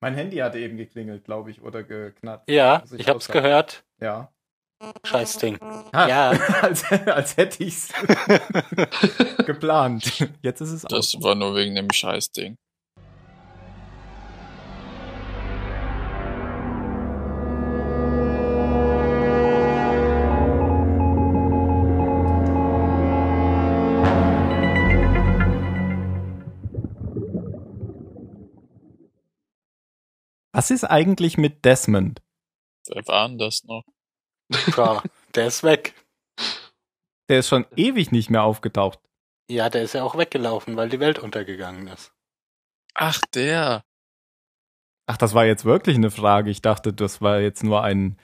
Mein Handy hatte eben geklingelt, glaube ich, oder geknackt. Ja, Muss ich hab's aushalten. gehört. Ja. Scheiß Ding. Ah, Ja. als, als hätte ich's geplant. Jetzt ist es aus. Das war nur wegen dem Scheißding. Was ist eigentlich mit Desmond? Wer war denn das noch? Tja, der ist weg. Der ist schon ewig nicht mehr aufgetaucht. Ja, der ist ja auch weggelaufen, weil die Welt untergegangen ist. Ach, der. Ach, das war jetzt wirklich eine Frage. Ich dachte, das war jetzt nur ein,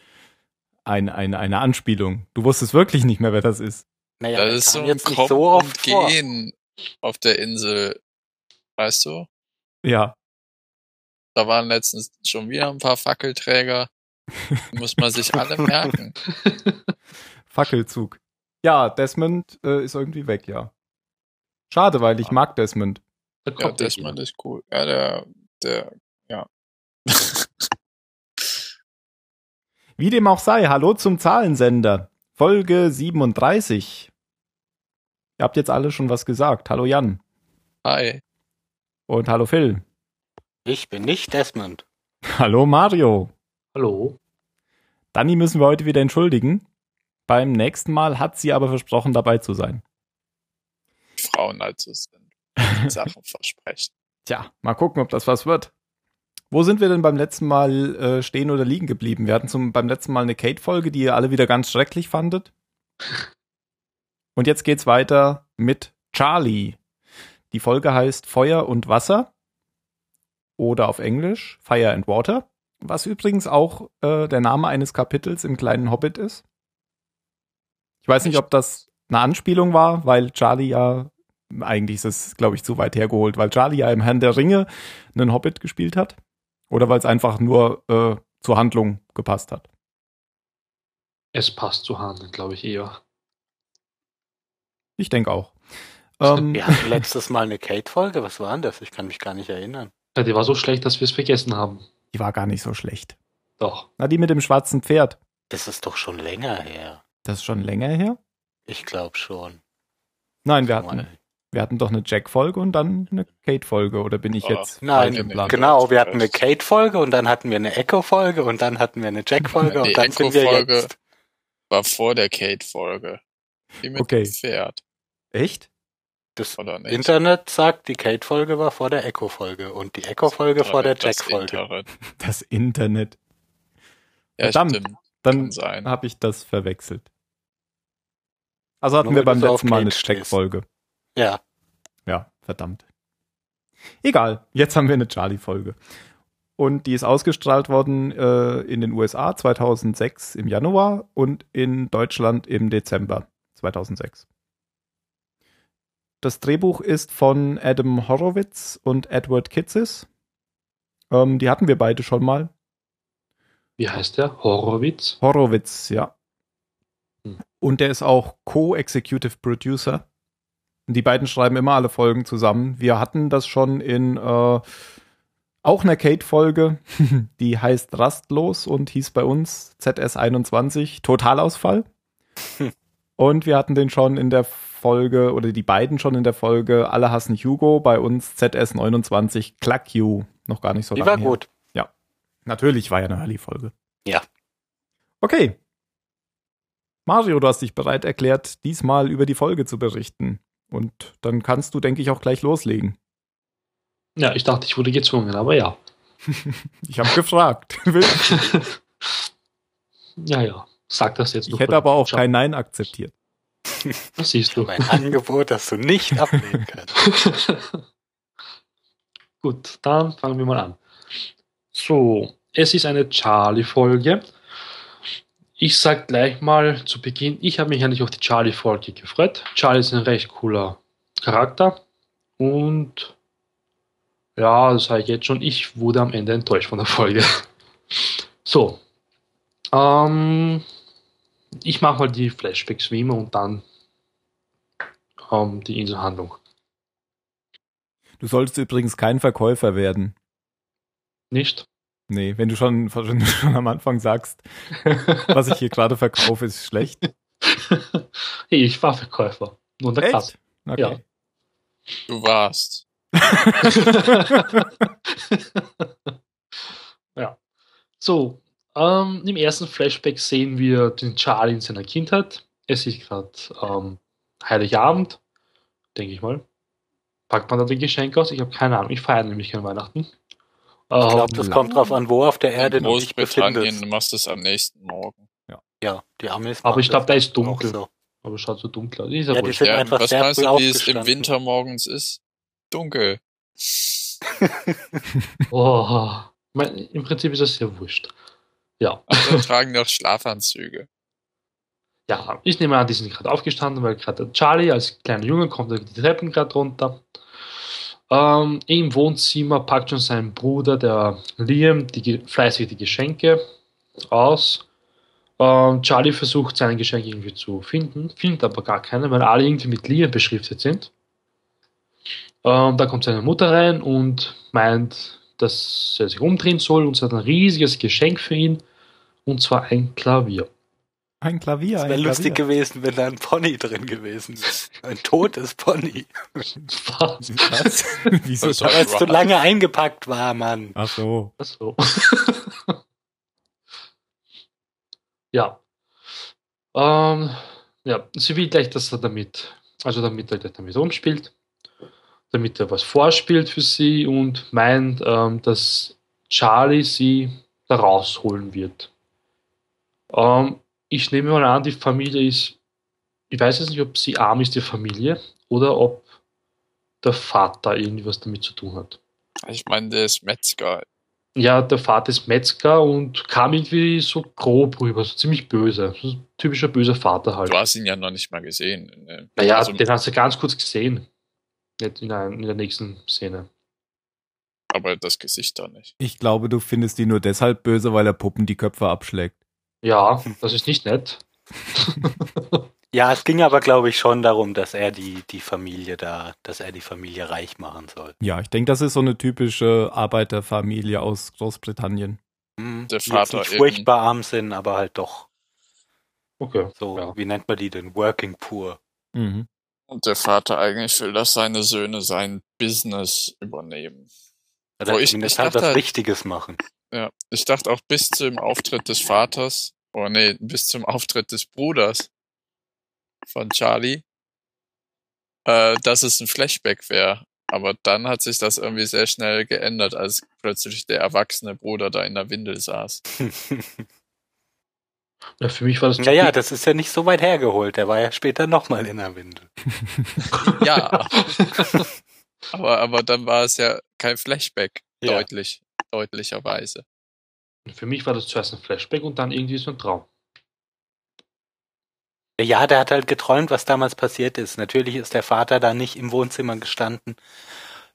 ein, ein, eine Anspielung. Du wusstest wirklich nicht mehr, wer das ist. Naja, das ist so ein jetzt nicht Kommen so oft und vor. Gehen auf der Insel. Weißt du? Ja. Da waren letztens schon wieder ein paar Fackelträger. Muss man sich alle merken. Fackelzug. Ja, Desmond äh, ist irgendwie weg, ja. Schade, weil ich mag Desmond. Ja, kommt der Desmond ist cool. Ja, der, der, ja. Wie dem auch sei, hallo zum Zahlensender. Folge 37. Ihr habt jetzt alle schon was gesagt. Hallo Jan. Hi. Und hallo Phil. Ich bin nicht Desmond. Hallo Mario. Hallo? Danny müssen wir heute wieder entschuldigen. Beim nächsten Mal hat sie aber versprochen, dabei zu sein. Frauen also sind. Sachen versprechen. Tja, mal gucken, ob das was wird. Wo sind wir denn beim letzten Mal äh, stehen oder liegen geblieben? Wir hatten zum, beim letzten Mal eine Kate-Folge, die ihr alle wieder ganz schrecklich fandet. Und jetzt geht's weiter mit Charlie. Die Folge heißt Feuer und Wasser. Oder auf Englisch Fire and Water. Was übrigens auch äh, der Name eines Kapitels im kleinen Hobbit ist. Ich weiß nicht, ob das eine Anspielung war, weil Charlie ja, eigentlich ist es, glaube ich, zu weit hergeholt, weil Charlie ja im Herrn der Ringe einen Hobbit gespielt hat. Oder weil es einfach nur äh, zur Handlung gepasst hat. Es passt zu Handeln, glaube ich eher. Ich denke auch. Ähm, Wir hatten letztes Mal eine Kate-Folge. Was war denn das? Ich kann mich gar nicht erinnern. Ja, die war so schlecht, dass wir es vergessen haben. die war gar nicht so schlecht. Doch. Na, die mit dem schwarzen Pferd. Das ist doch schon länger her. Das ist schon länger her? Ich glaube schon. Nein, wir hatten, wir hatten doch eine Jack-Folge und dann eine Kate-Folge. Oder bin ich Ah, jetzt Nein, falsch im Plan? Genau, wir hatten eine Kate-Folge und dann hatten wir eine Echo-Folge und dann hatten wir eine Jack-Folge und dann sind wir jetzt. War vor der Kate-Folge. Die mit Okay. dem Pferd, Echt? Das oder nicht? Internet sagt, die Kate-Folge war vor der Echo-Folge und die Echo-Folge vor der Jack-Folge. Das Internet. Ja, Verdammt. stimmt. Dann habe ich das verwechselt. Also hatten Nur wir beim letzten Mal eine. Jack-Folge. Ja, Ja, verdammt. Egal, jetzt haben wir eine Charlie-Folge. Und die ist ausgestrahlt worden äh, in den USA 2006 im Januar und in Deutschland im Dezember 2006. Das Drehbuch ist von Adam Horowitz und Edward Kitzis. Ähm, die hatten wir beide schon mal. Wie heißt der? Horrorwitz? Horowitz, ja. Hm. Und der ist auch Co-Executive Producer. Die beiden schreiben immer alle Folgen zusammen. Wir hatten das schon in äh, auch einer Kate-Folge, die heißt Rastlos und hieß bei uns ZS21 Totalausfall. Und wir hatten den schon in der Folge, oder die beiden schon in der Folge Alle hassen Hugo, bei uns ZS29 Cluck You. Noch gar nicht so die lange war her. gut. Natürlich war ja eine Hurley-Folge. Ja. Okay. Mario, du hast dich bereit erklärt, diesmal über die Folge zu berichten. Und dann kannst du, denke ich, auch gleich loslegen. Ja, ich dachte, ich wurde gezwungen, aber ja. Ich habe gefragt. ja, ja. Sag das jetzt Ich hätte aber auch Schau, kein Nein akzeptiert. Das siehst du. Ein Angebot, das du nicht ablehnen kannst. Gut, dann fangen wir mal an. So, es ist eine Charlie-Folge. Ich sag gleich mal zu Beginn, ich habe mich eigentlich auf die Charlie-Folge gefreut. Charlie ist ein recht cooler Charakter. Und ja, das sage ich jetzt schon, ich wurde am Ende enttäuscht von der Folge. So, ähm, ich mache mal die Flashbacks wie immer und dann ähm, die Inselhandlung. Du solltest übrigens kein Verkäufer werden. Nicht? Nee, wenn du schon, wenn du schon am Anfang sagst, was ich hier gerade verkaufe, ist schlecht. hey, ich war Verkäufer. Nur der Kasse. Okay. Ja. Du warst. ja. So, ähm, im ersten Flashback sehen wir den Charlie in seiner Kindheit. Es ist gerade ähm, Heiligabend, denke ich mal. Packt man da die Geschenke aus? Ich habe keine Ahnung. Ich feiere nämlich kein Weihnachten. Ich glaube, Ähm, das kommt drauf an, wo auf der Erde du dich befindest. du machst es am nächsten Morgen. Ja, die Amis. Aber ich glaube, da das ist dunkel. So. aber es schaut so dunkel aus. Ist ja, Ja, die sind Ja, einfach was sehr meinst du, wie es im. Winter morgens ist? Dunkel. Oh, mein, Im Prinzip ist das sehr wurscht. Ja. Andere tragen doch Schlafanzüge. Ja, ich nehme an, die sind gerade aufgestanden, weil gerade Charlie als kleiner Junge kommt die Treppen gerade runter. Ähm, Im Wohnzimmer packt schon sein Bruder, der Liam, die, fleißig die Geschenke aus. Ähm, Charlie versucht, seine Geschenke irgendwie zu finden, findet aber gar keine, weil alle irgendwie mit Liam beschriftet sind. Ähm, da kommt seine Mutter rein und meint, dass er sich umdrehen soll und sie hat ein riesiges Geschenk für ihn, und zwar ein Klavier. Ein Klavier. Es wäre lustig Klavier. gewesen, wenn da ein Pony drin gewesen wäre. Ein totes Pony. Was? Was? Wieso? Weil es zu lange eingepackt war, Mann. Ach so. Ach so. ja. Ähm, ja, sie will gleich, dass er damit, also damit er gleich damit rumspielt, damit er was vorspielt für sie und meint, ähm, dass Charlie sie da rausholen wird. Ähm, ich nehme mal an, die Familie ist, ich weiß jetzt nicht, ob sie arm ist, die Familie, oder ob der Vater irgendwie was damit zu tun hat. Ich meine, der ist Metzger. Ja, der Vater ist Metzger und kam irgendwie so grob rüber, so ziemlich böse. So ein typischer böser Vater halt. Du hast ihn ja noch nicht mal gesehen. ne? Naja, Also, den hast du ganz kurz gesehen. In, der- in der nächsten Szene. aber das Gesicht da nicht. Ich glaube, du findest ihn nur deshalb böse, weil er Puppen die Köpfe abschlägt. Ja, das ist nicht nett. Ja, es ging aber, glaube ich, schon darum, dass er die, die Familie da, dass er die Familie reich machen soll. Ja, ich denke, das ist so eine typische Arbeiterfamilie aus Großbritannien. Hm, Der die Vater nicht furchtbar arm sind, aber halt doch Okay. so, Ja. wie nennt man die denn? Working poor. Mhm. Und der Vater eigentlich will, dass seine Söhne sein Business übernehmen. Oder Wo ich- ich halt dachte was halt- Richtiges machen. Ja, ich dachte auch bis zum Auftritt des Vaters, oh nee, bis zum Auftritt des Bruders von Charlie, äh, dass es ein Flashback wäre. Aber dann hat sich das irgendwie sehr schnell geändert, als plötzlich der erwachsene Bruder da in der Windel saß. Ja, für mich war das. Naja, das ist ja nicht so weit hergeholt. Der war ja später nochmal in der Windel. Ja, aber, aber dann war es ja kein Flashback, Ja. deutlich, deutlicherweise. für mich war das zuerst ein Flashback und dann irgendwie so ein Traum. Ja, der hat halt geträumt, was damals passiert ist. Natürlich ist der Vater da nicht im Wohnzimmer gestanden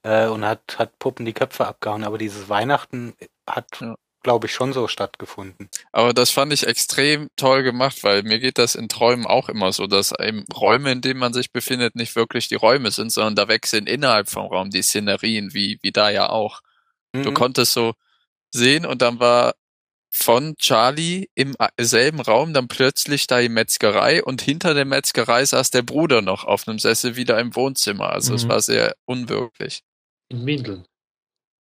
äh, und hat, hat Puppen die Köpfe abgehauen, aber dieses Weihnachten hat, Ja. glaube ich, schon so stattgefunden. Aber das fand ich extrem toll gemacht, weil mir geht das in Träumen auch immer so, dass eben Räume, in denen man sich befindet, nicht wirklich die Räume sind, sondern da wechseln innerhalb vom Raum die Szenerien, wie, wie da ja auch. Du Mhm. konntest so sehen und dann war von Charlie im selben Raum dann plötzlich da die Metzgerei und hinter der Metzgerei saß der Bruder noch auf einem Sessel wieder im Wohnzimmer. Also es Mhm. war sehr unwirklich. In Windeln.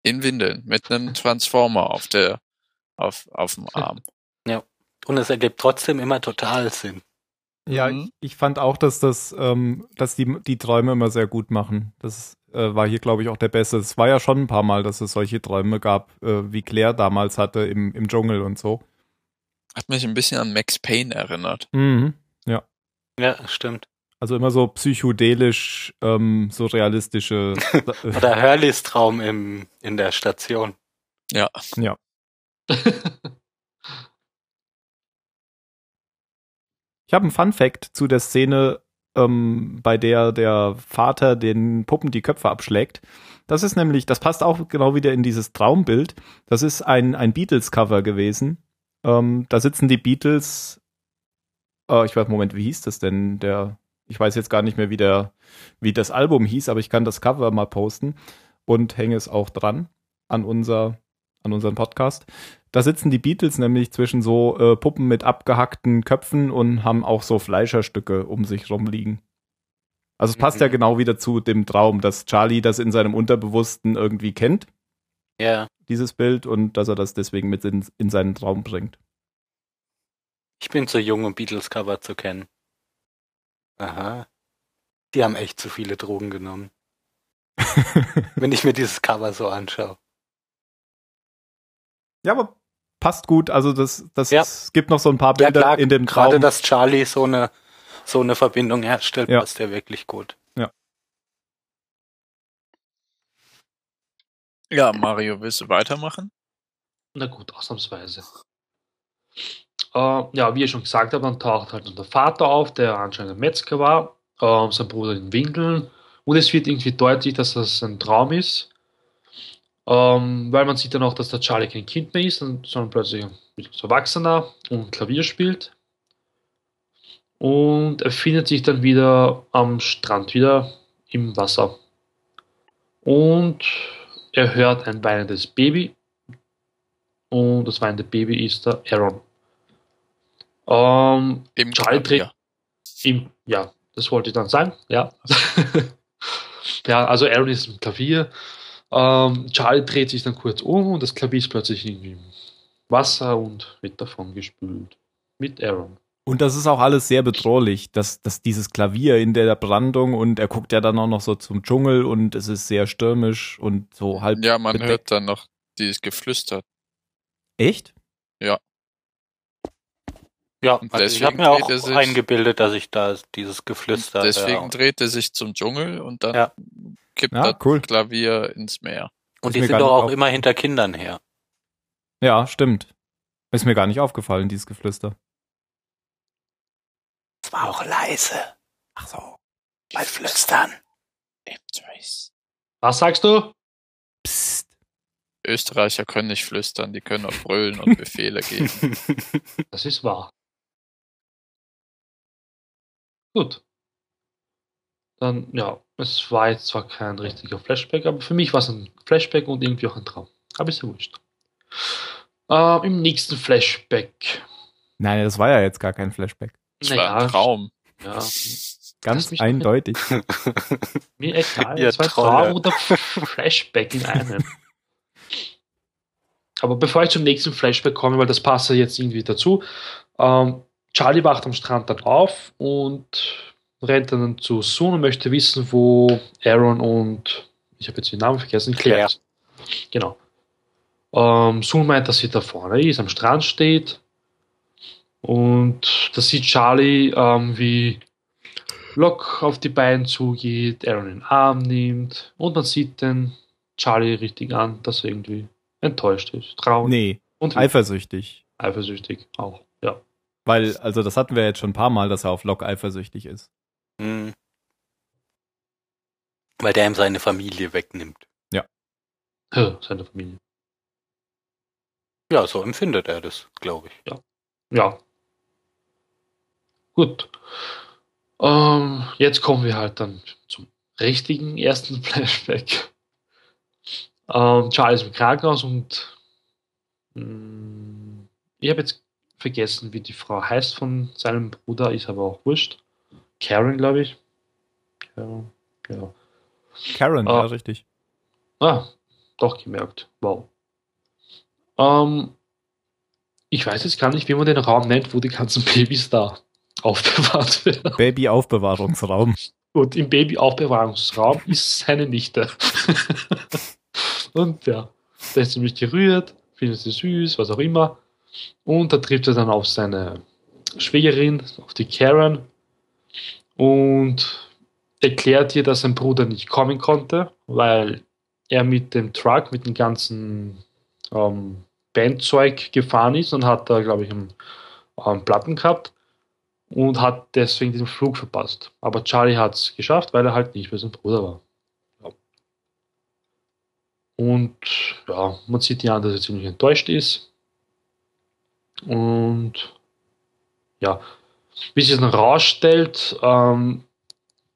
In Windeln mit einem Transformer auf der auf, auf dem Arm. Und es ergibt trotzdem immer total Sinn. Ja, Mhm. ich, ich fand auch, dass das, ähm, dass die, die Träume immer sehr gut machen. Das äh, war hier, glaube ich, auch der Beste. Es war ja schon ein paar Mal, dass es solche Träume gab, äh, wie Claire damals hatte im, im Dschungel und so. Hat mich ein bisschen an Max Payne erinnert. Mhm. Ja, stimmt. Also immer so psychedelisch, ähm, so realistische. Oder Hurleys Traum im, in der Station. Ja. Ich habe einen Fun Fact zu der Szene, ähm, bei der der Vater den Puppen die Köpfe abschlägt. Das ist nämlich, das passt auch genau wieder in dieses Traumbild. Das ist ein, ein Beatles-Cover gewesen. Ähm, da sitzen die Beatles. Äh, ich weiß, Moment, wie hieß das denn? Der, ich weiß jetzt gar nicht mehr, wie der, wie das Album hieß, aber ich kann das Cover mal posten und hänge es auch dran an unser, an unseren Podcast. Da sitzen die Beatles nämlich zwischen so äh, Puppen mit abgehackten Köpfen und haben auch so Fleischerstücke um sich rumliegen. Also es passt Mhm. ja genau wieder zu dem Traum, dass Charlie das in seinem Unterbewussten irgendwie kennt, Ja. dieses Bild, und dass er das deswegen mit in, in seinen Traum bringt. Ich bin zu jung, um Beatles-Cover zu kennen. Aha. Die haben echt zu viele Drogen genommen. Wenn ich mir dieses Cover so anschaue. Ja, aber passt gut. Also das, das Ja. es gibt noch so ein paar Ja Bilder klar, in dem gerade Traum. dass Charlie so eine so eine Verbindung herstellt, Ja. passt der wirklich gut. Ja, Mario, willst du weitermachen? Na gut, ausnahmsweise. Äh, ja, wie ihr schon gesagt habt, dann taucht halt der Vater auf, der anscheinend ein Metzger war, ähm, sein Bruder in Windeln. Und es wird irgendwie deutlich, dass das ein Traum ist. Ähm, weil man sieht dann auch, dass der Charlie kein Kind mehr ist, sondern plötzlich ein Erwachsener und Klavier spielt. Und er findet sich dann wieder am Strand, wieder im Wasser. Und er hört ein weinendes Baby. Und das weinende Baby ist der Aaron. Ähm, Im Charlie Klavier. im, ja, das wollte ich dann sagen, ja. ja, also Aaron ist im Klavier. Ähm, Charlie dreht sich dann kurz um und das Klavier ist plötzlich irgendwie im Wasser und wird davon gespült. Mit Aaron. Und das ist auch alles sehr bedrohlich, dass, dass dieses Klavier in der Brandung und er guckt ja dann auch noch so zum Dschungel und es ist sehr stürmisch und so halb. Ja, man bedeckt. hört dann noch dieses Geflüster. Echt? Ja, Und also ich deswegen habe mir auch dreht er sich- eingebildet, dass ich da dieses Geflüster Deswegen äh, dreht er sich zum Dschungel und dann Ja. Kippt Ja, das cool. Klavier ins Meer. und ist die sind doch auch immer hinter Kindern her. Ja, stimmt. Ist mir gar nicht aufgefallen, dieses Geflüster. Es war auch leise. Ach so. Bei Flüstern. Was sagst du? Psst. Österreicher können nicht flüstern, die können auch brüllen und Befehle geben. Das ist wahr. Gut. Dann, ja, es war jetzt zwar kein richtiger Flashback, aber für mich war es ein Flashback und irgendwie auch ein Traum. Aber ist ja wurscht. Ähm, Im nächsten Flashback. Nein, das war ja jetzt gar kein Flashback. Das war ein Traum. Ja, Ganz mich- eindeutig. mir egal. Ihr Es war. Traum oder Flashback in einem. Aber bevor ich zum nächsten Flashback komme, weil das passt ja jetzt irgendwie dazu, ähm, Charlie wacht am Strand dann auf und rennt dann zu Sun und möchte wissen, wo Aaron und ich habe jetzt den Namen vergessen, Claire. ist. Genau. Ähm, Sun meint, dass sie da vorne ist, am Strand steht. Und da sieht Charlie, ähm, wie Locke auf die beiden zugeht, Aaron in den Arm nimmt und man sieht den Charlie richtig an, dass er irgendwie enttäuscht ist, traurig Nee, und eifersüchtig. eifersüchtig auch. Ja. Weil, also das hatten wir jetzt schon ein paar Mal, dass er auf Locke eifersüchtig ist. Hm. Weil der ihm seine Familie wegnimmt. Hä, Seine Familie. Ja, so empfindet er das, glaube ich. Ja. Gut. Ähm, jetzt kommen wir halt dann zum richtigen ersten Flashback. Ähm, Charlie ist im Krankenhaus und mh, ich habe jetzt vergessen, wie die Frau heißt von seinem Bruder, ist aber auch wurscht. Karen, glaube ich. Karen, genau. Karen, Ah. ja, richtig. Ah, doch gemerkt. Wow. Ähm, ich weiß jetzt gar nicht, wie man den Raum nennt, wo die ganzen Babys da aufbewahrt werden. Babyaufbewahrungsraum. Und im Babyaufbewahrungsraum ist seine Nichte. Und ja, der ist ziemlich gerührt, findet sie süß, was auch immer. Und da trifft er dann auf seine Schwägerin, auf die Karen. Und erklärt ihr, dass sein Bruder nicht kommen konnte, weil er mit dem Truck, mit dem ganzen ähm, Bandzeug gefahren ist und hat da, glaube ich, einen, einen Platten gehabt und hat deswegen diesen Flug verpasst. Aber Charlie hat es geschafft, weil er halt nicht mehr sein Bruder war. Ja. Und ja, man sieht ja dass er ziemlich enttäuscht ist. Und ja, wie sich dann rausstellt, ähm,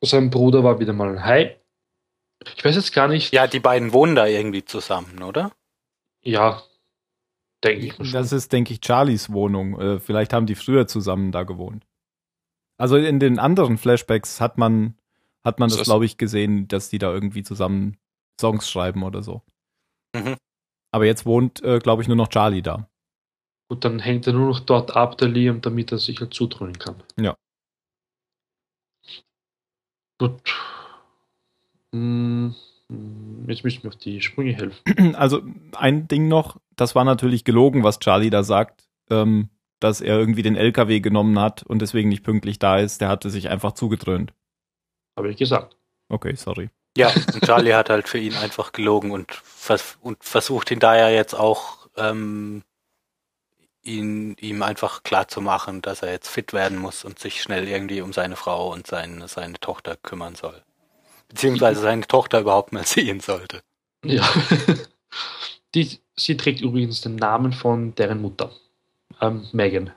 sein Bruder war wieder mal ein Hai. Ich weiß jetzt gar nicht. Ja, die beiden wohnen da irgendwie zusammen, oder? Ja, Denke ich schon. Das ist, denke ich, Charlies Wohnung. Äh, vielleicht haben die früher zusammen da gewohnt. Also in den anderen Flashbacks hat man, hat man das, das- glaube ich, gesehen, dass die da irgendwie zusammen Songs schreiben oder so. Mhm. Aber jetzt wohnt, äh, glaube ich, nur noch Charlie da. Gut, dann hängt er nur noch dort ab, der Liam, damit er sich halt zudröhnen kann. Ja. Gut. Hm, hm, jetzt müssen wir auf die Sprünge helfen. Also ein Ding noch, das war natürlich gelogen, was Charlie da sagt, ähm, dass er irgendwie den LKW genommen hat und deswegen nicht pünktlich da ist. Der hatte sich einfach zugedröhnt. Habe ich gesagt. Okay, sorry. Ja, und Charlie hat halt für ihn einfach gelogen und, vers und versucht ihn daher jetzt auch ähm, ihn, ihm einfach klar zu machen, dass er jetzt fit werden muss und sich schnell irgendwie um seine Frau und seine, seine Tochter kümmern soll. Beziehungsweise seine Tochter überhaupt mal sehen sollte. Ja. Die, sie trägt übrigens den Namen von deren Mutter, ähm, Megan.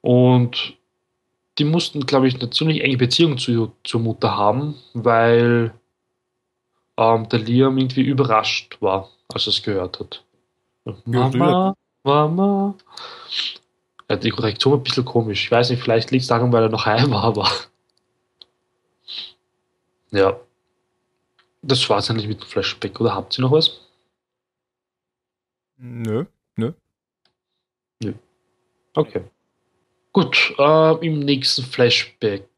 Und die mussten, glaube ich, eine ziemlich enge Beziehung zu, zur Mutter haben, weil ähm, der Liam irgendwie überrascht war, als er es gehört hat. Mama, Mama. Ja, die Korrektion war ein bisschen komisch. Ich weiß nicht, vielleicht liegt es daran, weil er noch heim war, aber. Ja. Das war es eigentlich mit dem Flashback, oder habt ihr noch was? Nö. Okay. Gut, äh, im nächsten Flashback,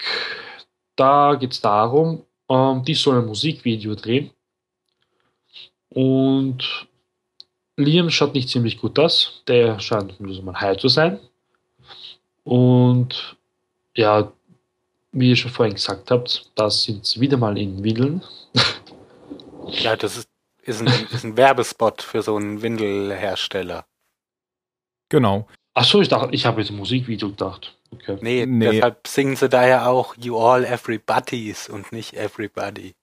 da geht es darum, ähm, die sollen ein Musikvideo drehen. Und Liam schaut nicht ziemlich gut aus. Der scheint nur mal high zu sein. Und ja, wie ihr schon vorhin gesagt habt, da sind sie wieder mal in Windeln. Ja, das ist, ist, ein, ist ein Werbespot für so einen Windelhersteller. Genau. Achso, ich dachte, ich habe jetzt ein Musikvideo gedacht. Okay. Nee, Nee. deshalb singen sie daher auch You All Everybodies und nicht Everybody.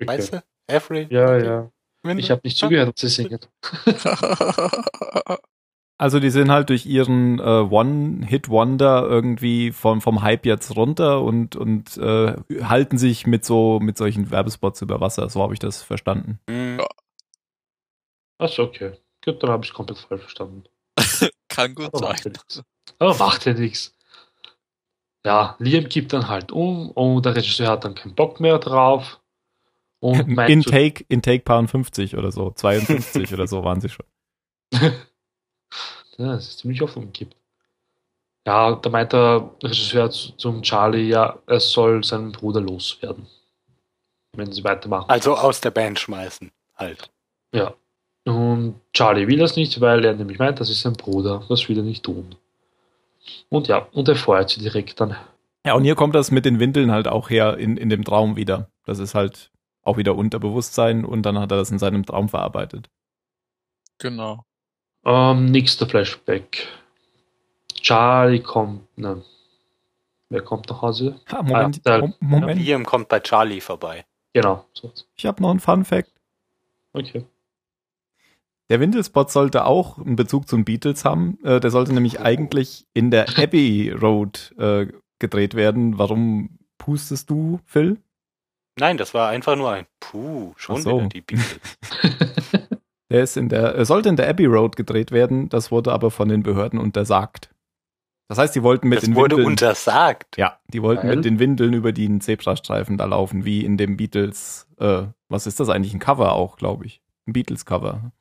okay. Weißt du? Every Ja, ja. Windel? Ich habe nicht zugehört, ob sie singen. Also die sind halt durch ihren äh, One-Hit-Wonder irgendwie vom, vom Hype jetzt runter und, und äh, halten sich mit so mit solchen Werbespots über Wasser. So habe ich das verstanden. Hm, Achso, okay. Gut, dann habe ich es komplett falsch verstanden. Kann gut Aber macht ja sein. Aber macht ja nichts. Ja, Liam gibt dann halt um und der Regisseur hat dann keinen Bock mehr drauf. Und meint In so- Take, in Take Paar 50 oder so, 52 oder so waren sie schon. ja, das ist ziemlich oft umgekippt. Ja, da meint der Regisseur zu- zum Charlie, ja, er soll seinen Bruder loswerden. Wenn sie weitermachen. Also aus der Band schmeißen. Halt. Ja. Und Charlie will das nicht, weil er nämlich meint, das ist sein Bruder. Das will er nicht tun. Und ja, und er feuert sie direkt dann. Ja, und hier kommt das mit den Windeln halt auch her in, in dem Traum wieder. Das ist halt auch wieder Unterbewusstsein und dann hat er das in seinem Traum verarbeitet. Genau. Ähm, nächster Flashback. Charlie kommt, ne. Wer kommt nach Hause? Ha, Moment, Ah, Mom- Moment. Liam kommt bei Charlie vorbei. Genau. Ich habe noch einen Fun Fact. Okay. Der Windelspot sollte auch einen Bezug zu den Beatles haben. Äh, der sollte nämlich eigentlich in der Abbey Road äh, gedreht werden. Warum pustest du, Phil? Nein, das war einfach nur ein Puh, schon so. wieder die Beatles. Der ist in der, er sollte in der Abbey Road gedreht werden. Das wurde aber von den Behörden untersagt. Das heißt, die wollten mit Das den wurde Windeln, untersagt. ja, die wollten Weil? mit den Windeln über den Zebrastreifen da laufen, wie in dem Beatles. Äh, was ist das eigentlich? Ein Cover auch, glaube ich. Ein Beatles Cover.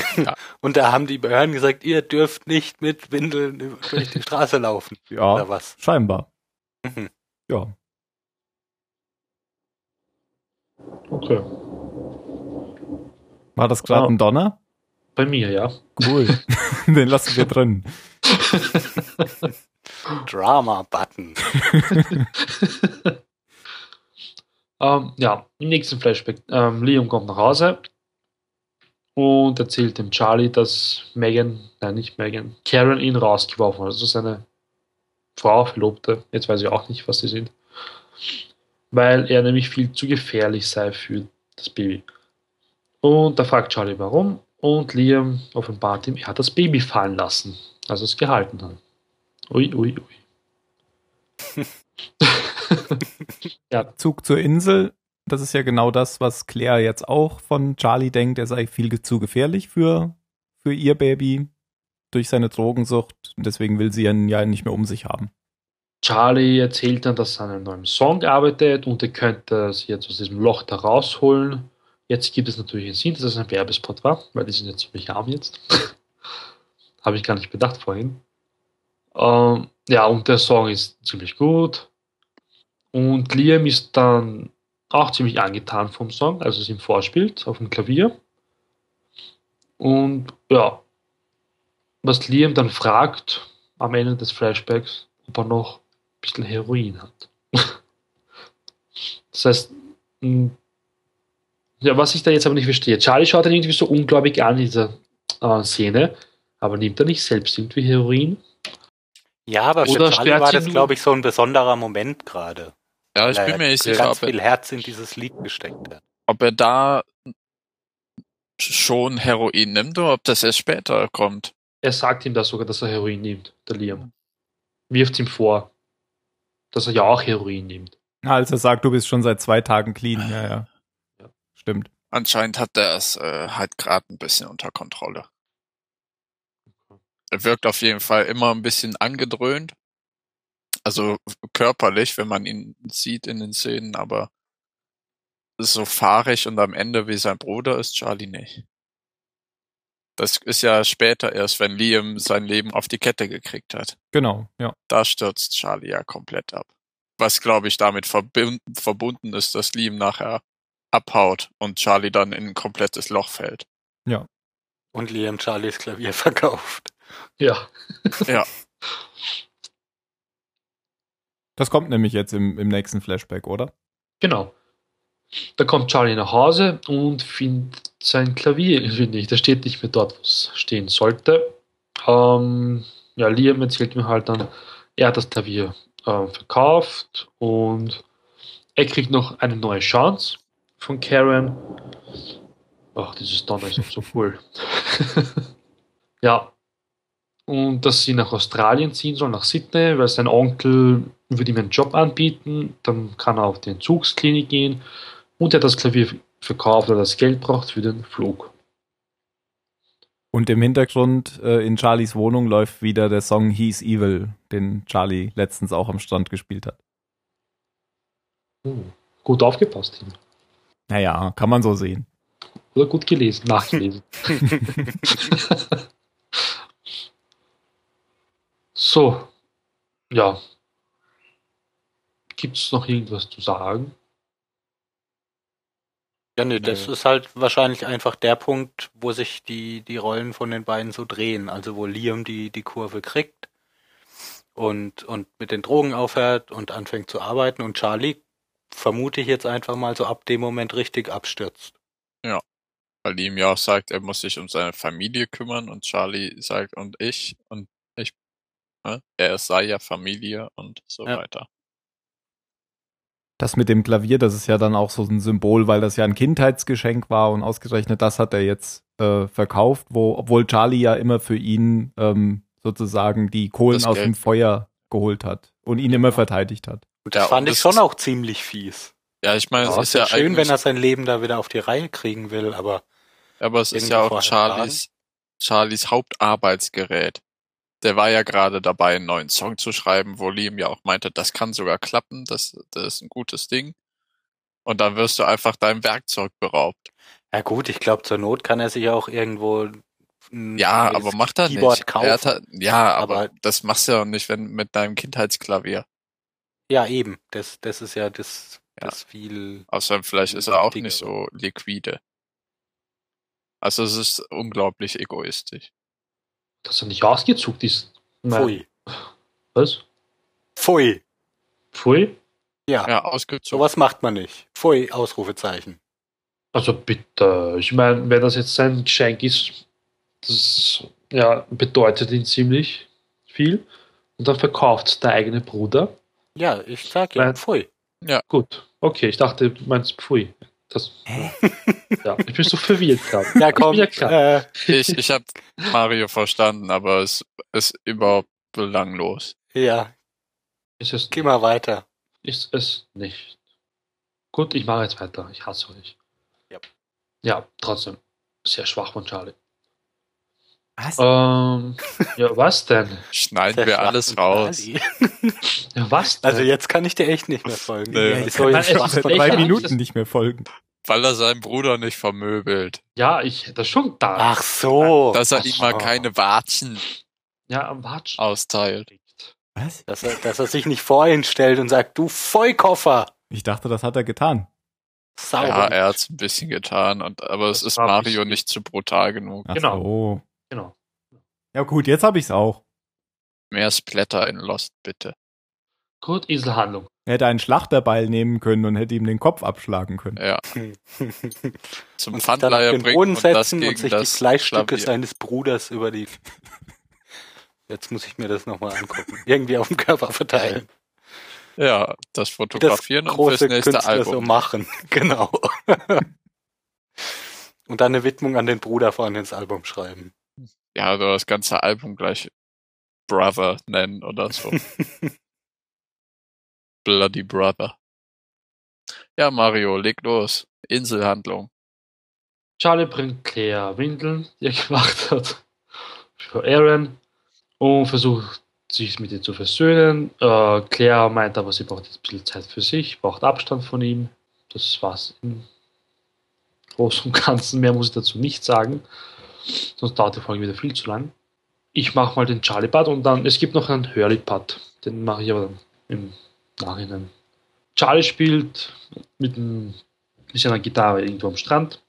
Und da haben die Behörden gesagt, ihr dürft nicht mit Windeln über- durch die Straße laufen. Ja, Oder was? scheinbar. Mhm. Ja. Okay. War das gerade Ah. ein Donner? Bei mir, ja. Cool. Den lassen wir drin. Drama-Button. Ähm, ja, im nächsten Flashback. Ähm, Liam kommt nach Hause und erzählt dem Charlie, dass Megan, nein, nicht Megan, Karen ihn rausgeworfen hat. Also seine Frau, Verlobte, jetzt weiß ich auch nicht, was sie sind. Weil er nämlich viel zu gefährlich sei für das Baby. Und da fragt Charlie, warum. Und Liam offenbart ihm, er hat das Baby fallen lassen, als er es gehalten hat. Ui, ui, ui. ja, Zug zur Insel. das ist ja genau das, was Claire jetzt auch von Charlie denkt. Er sei viel zu gefährlich für, für ihr Baby durch seine Drogensucht. Und deswegen will sie ihn ja nicht mehr um sich haben. Charlie erzählt dann, dass er an einem neuen Song arbeitet und er könnte sie jetzt aus diesem Loch da rausholen. Jetzt gibt es natürlich einen Sinn, dass es ein Werbespot war, weil die sind jetzt ziemlich arm jetzt. Habe ich gar nicht bedacht vorhin. Ähm, ja, und der Song ist ziemlich gut. Und Liam ist dann auch ziemlich angetan vom Song, als es ihm vorspielt auf dem Klavier. Und ja, was Liam dann fragt am Ende des Flashbacks, ob er noch bisschen Heroin hat. das heißt, mh, ja, was ich da jetzt aber nicht verstehe, Charlie schaut dann irgendwie so unglaublich an in dieser äh, Szene, aber nimmt er nicht selbst irgendwie Heroin? Ja, aber für Oder Charlie war das, glaube ich, so ein besonderer Moment gerade. Ja, ich bin mir nicht sicher, ganz ob er, viel Herz in dieses Lied gesteckt hat. ob er da schon Heroin nimmt oder ob das erst später kommt. Er sagt ihm das sogar, dass er Heroin nimmt, der Liam. Wirft ihm vor, dass er ja auch Heroin nimmt. Als er sagt, du bist schon seit zwei Tagen clean. Ja, ja. Ja. Stimmt. Anscheinend hat er es äh, halt gerade ein bisschen unter Kontrolle. Er wirkt auf jeden Fall immer ein bisschen angedröhnt. Also körperlich, wenn man ihn sieht in den Szenen, aber so fahrig und am Ende wie sein Bruder ist Charlie nicht. Das ist ja später erst, wenn Liam sein Leben auf die Kette gekriegt hat. Genau, ja. Da stürzt Charlie ja komplett ab. Was, glaube ich, damit verbun- verbunden ist, dass Liam nachher abhaut und Charlie dann in ein komplettes Loch fällt. Und Liam Charlies Klavier verkauft. Ja. Ja. Das kommt nämlich jetzt im, im nächsten Flashback, oder? Genau. Da kommt Charlie nach Hause und findet sein Klavier irgendwie nicht. Das steht nicht mehr dort, wo es stehen sollte. Ähm, ja, Liam erzählt mir halt dann, er hat das Klavier ähm, verkauft und er kriegt noch eine neue Chance von Karen. Ach, dieses Donner ist so cool. ja. Und dass sie nach Australien ziehen soll, nach Sydney, weil sein Onkel würde ihm einen Job anbieten. Dann kann er auf die Entzugsklinik gehen und er hat das Klavier verkauft, weil er das Geld braucht für den Flug. Und im Hintergrund äh, in Charlies Wohnung läuft wieder der Song He's Evil, den Charlie letztens auch am Strand gespielt hat. Hm, Gut aufgepasst, Tim. Naja, kann man so sehen. Oder gut gelesen, nachgelesen. so, ja. Gibt es noch irgendwas zu sagen? Ja, nö, das Nö. ist halt wahrscheinlich einfach der Punkt, wo sich die, die Rollen von den beiden so drehen. Also wo Liam die, die Kurve kriegt und, und mit den Drogen aufhört und anfängt zu arbeiten und Charlie, vermute ich jetzt einfach mal, so ab dem Moment richtig abstürzt. Weil ihm ja auch sagt, er muss sich um seine Familie kümmern und Charlie sagt, und ich, und ich, ne? er sei ja Familie und so Ja. weiter. Das mit dem Klavier, das ist ja dann auch so ein Symbol, weil das ja ein Kindheitsgeschenk war und ausgerechnet das hat er jetzt äh, verkauft, wo, obwohl Charlie ja immer für ihn ähm, sozusagen die Kohlen Das aus Geld. dem Feuer geholt hat und ihn immer verteidigt hat. Und das Ja, fand ich schon ist- auch ziemlich fies. Ja, ich meine, Ja, es ist ja schön, wenn er sein Leben da wieder auf die Reihe kriegen will, aber aber es ist ja auch Charlies, Charlies Hauptarbeitsgerät. Der war ja gerade dabei, einen neuen Song zu schreiben, wo Liam ja auch meinte, das kann sogar klappen, das, das ist ein gutes Ding. Und dann wirst du einfach deinem Werkzeug beraubt. ja gut, ich glaube, zur Not kann er sich auch irgendwo Ja, aber mach das Keyboard nicht. kaufen. Er hat, ja, aber, Aber- das machst du ja auch nicht, wenn mit deinem Kindheitsklavier. Ja, eben. Das, das ist ja das, Ja. das viel. Außerdem vielleicht ist er auch Wichtigere. nicht so liquide. Also es ist unglaublich egoistisch. Dass er nicht ausgezuckt ist. Nein. Pfui. Was? Pfui. Pfui? Ja, Ja, ausgezogen. sowas macht man nicht. Pfui, Ausrufezeichen. Also bitte, ich meine, wenn das jetzt sein Geschenk ist, das ja, bedeutet ihn ziemlich viel. Und dann verkauft der eigene Bruder. Ja, ich sag ja, pfui. Gut, okay, ich dachte, du meinst Pfui. Das, ja, ich bin so verwirrt gerade. Ja, Ich komm. ja klar. äh, Ich, ich habe Mario verstanden, aber es ist überhaupt belanglos. ja, Ist es, geh mal weiter. ist es nicht. Gut, ich mache jetzt weiter. Ich hasse euch. Ja. Ja, trotzdem. Sehr schwach von Charlie. Was? Ähm, ja, was denn? Schneiden wir alles raus. Ja, was denn? Also jetzt kann ich dir echt nicht mehr folgen. Nee. Ja, Ich soll kann jetzt es ist seit drei. Minuten nicht mehr folgen. Weil er seinen Bruder nicht vermöbelt. ja, ich, das schon da. Ach so. Dass er ach ihm mal keine Watschen Ja, am Watsch. austeilt. Was? Dass er, dass er sich nicht vor ihn stellt und sagt, du Vollkoffer. Ich dachte, das hat er getan. Sauber. Ja, er hat's ein bisschen getan, und, aber es Das ist war ein Mario nicht zu brutal genug. Ach Genau. So. Genau. Ja gut, jetzt habe ich's auch. Mehr Splatter in Lost, bitte. Gut, Eselhandlung. Er hätte einen Schlachterbeil nehmen können und hätte ihm den Kopf abschlagen können. Ja, zum und sich dann auf Pfandleiher den bringen Boden und das gegen und sich die das Fleischstücke Klavier. seines Bruders über die. Jetzt muss ich mir das nochmal angucken. Irgendwie auf dem Körper verteilen. Ja, das Wie das fotografieren und fürs nächste Künstler so Album. machen. Genau. und dann eine Widmung an den Bruder vorne ins Album schreiben. Ja, oder das ganze Album gleich Brother nennen oder so. Bloody Brother. Ja, Mario, leg los. Inselhandlung. Charlie bringt Claire Windeln, die er gemacht hat, für Aaron und versucht sich mit ihr zu versöhnen. Äh, Claire meint aber, sie braucht jetzt ein bisschen Zeit für sich, braucht Abstand von ihm. Das war's im Großen und Ganzen. Mehr muss ich dazu nicht sagen, sonst dauert die Folge wieder viel zu lang. Ich mache mal den Charlie-Part und dann, es gibt noch einen Hurley-Part, den mache ich aber dann im Nachhinein. Charlie spielt mit, einem, mit seiner Gitarre irgendwo am Strand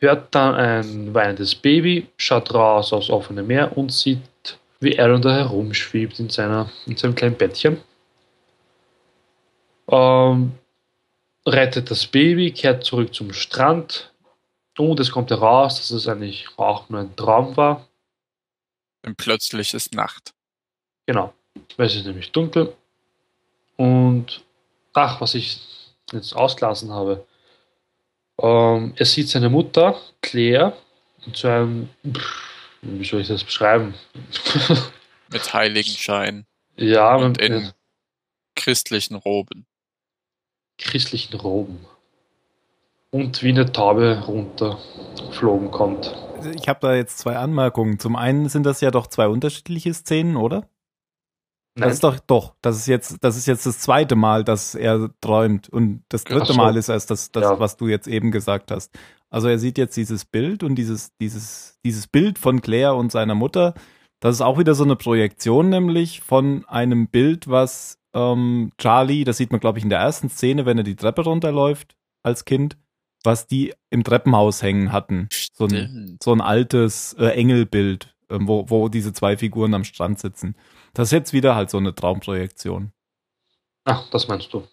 hört dann ein weinendes Baby, schaut raus aufs offene Meer und sieht, wie Aaron da herumschwebt in, seiner, in seinem kleinen Bettchen. Ähm, rettet das Baby, kehrt zurück zum Strand und es kommt heraus, dass es eigentlich auch nur ein Traum war. Und plötzlich ist Nacht. Genau, weil es ist nämlich dunkel. Und ach, was ich jetzt ausgelassen habe. Ähm, er sieht seine Mutter, Claire, in so einem, wie soll ich das beschreiben? Mit Heiligenschein ja, und mit in christlichen Roben. christlichen Roben. Und wie eine Taube runtergeflogen kommt. Ich habe da jetzt zwei Anmerkungen. Zum einen sind das ja doch zwei unterschiedliche Szenen, oder? Das Nein, ist doch, doch, das ist jetzt, das ist jetzt das zweite Mal, dass er träumt. Und das dritte so. Mal ist erst das, das Ja. was du jetzt eben gesagt hast. Also er sieht jetzt dieses Bild und dieses, dieses, dieses Bild von Claire und seiner Mutter. Das ist auch wieder so eine Projektion, nämlich von einem Bild, was ähm, Charlie, das sieht man, glaube ich, in der ersten Szene, wenn er die Treppe runterläuft als Kind, was die im Treppenhaus hängen hatten. So ein, so ein altes äh, Engelbild, ähm, wo, wo diese zwei Figuren am Strand sitzen. Das ist jetzt wieder halt so eine Traumprojektion. ach, das meinst du.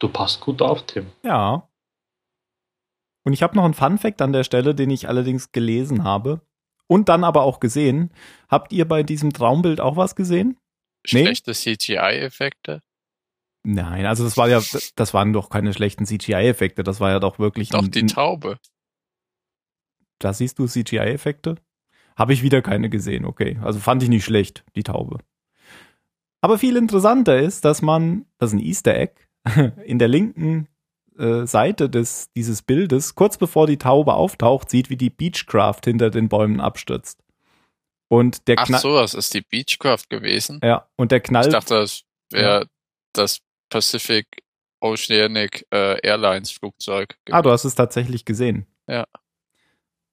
Du passt gut auf, Tim. Ja. Und ich habe noch einen Fun-Fact an der Stelle, den ich allerdings gelesen habe und dann aber auch gesehen. Habt ihr bei diesem Traumbild auch was gesehen? Nee. Schlechte CGI-Effekte. Nein, also das war ja, das waren doch keine schlechten CGI-Effekte, das war ja doch wirklich Doch ein, die Taube. Da siehst du CGI-Effekte? Habe ich wieder keine gesehen, okay. Also fand ich nicht schlecht, die Taube. Aber viel interessanter ist, dass man, das ist ein Easter Egg, in der linken äh, Seite des, dieses Bildes, kurz bevor die Taube auftaucht, sieht, wie die Beechcraft hinter den Bäumen abstürzt. Und der Ach Knall, so, das ist die Beechcraft gewesen. ja, und der Knall, Ich dachte, das wäre das Pacific Oceanic äh, Airlines Flugzeug. ah, du hast es tatsächlich gesehen. Ja.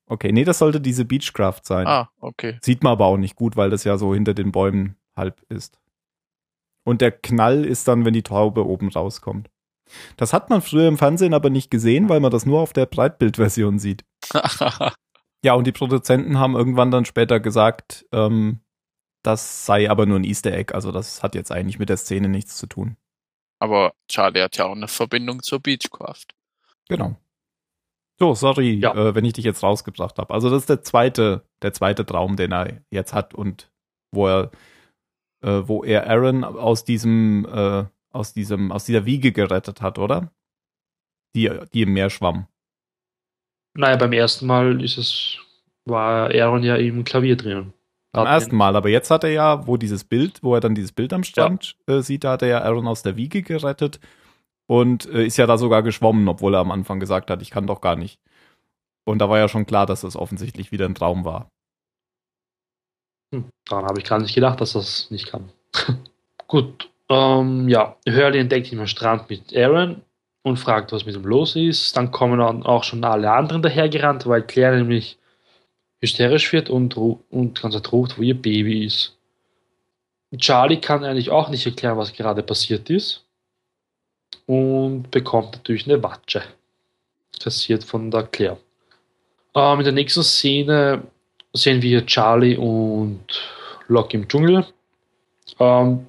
Okay, nee, das sollte diese Beechcraft sein. Ah, okay. Sieht man aber auch nicht gut, weil das ja so hinter den Bäumen halb ist. Und der Knall ist dann, wenn die Taube oben rauskommt. Das hat man früher im Fernsehen aber nicht gesehen, weil man das nur auf der Breitbildversion sieht. Ja, und die Produzenten haben irgendwann dann später gesagt, ähm, das sei aber nur ein Easter Egg. Also das hat jetzt eigentlich mit der Szene nichts zu tun. Aber Charlie hat ja auch eine Verbindung zur Beechcraft. Genau. So, sorry, Ja. äh, wenn ich dich jetzt rausgebracht habe. Also das ist der zweite, der zweite Traum, den er jetzt hat und wo er, äh, wo er Aaron aus diesem, äh, aus diesem, aus dieser Wiege gerettet hat, oder? Die, die im Meer schwamm. Naja, beim ersten Mal ist es, war Aaron ja im Klavier drinnen. Beim ersten Mal, aber jetzt hat er ja, wo dieses Bild, wo er dann dieses Bild am Strand äh, sieht, da hat er ja Aaron aus der Wiege gerettet und äh, ist ja da sogar geschwommen, obwohl er am Anfang gesagt hat, ich kann doch gar nicht. Und da war ja schon klar, dass das offensichtlich wieder ein Traum war. Hm, daran habe ich gar nicht gedacht, dass das nicht kann. Gut, ähm, ja, Hurley entdeckt ihn am Strand mit Aaron und fragt, was mit ihm los ist. Dann kommen dann auch schon alle anderen dahergerannt, weil Claire nämlich hysterisch wird und, und ganz ertrugt, wo ihr Baby ist. Charlie kann eigentlich auch nicht erklären, was gerade passiert ist und bekommt natürlich eine Watsche. Kassiert von der Claire. Ähm, in der nächsten Szene sehen wir Charlie und Locke im Dschungel. Ähm,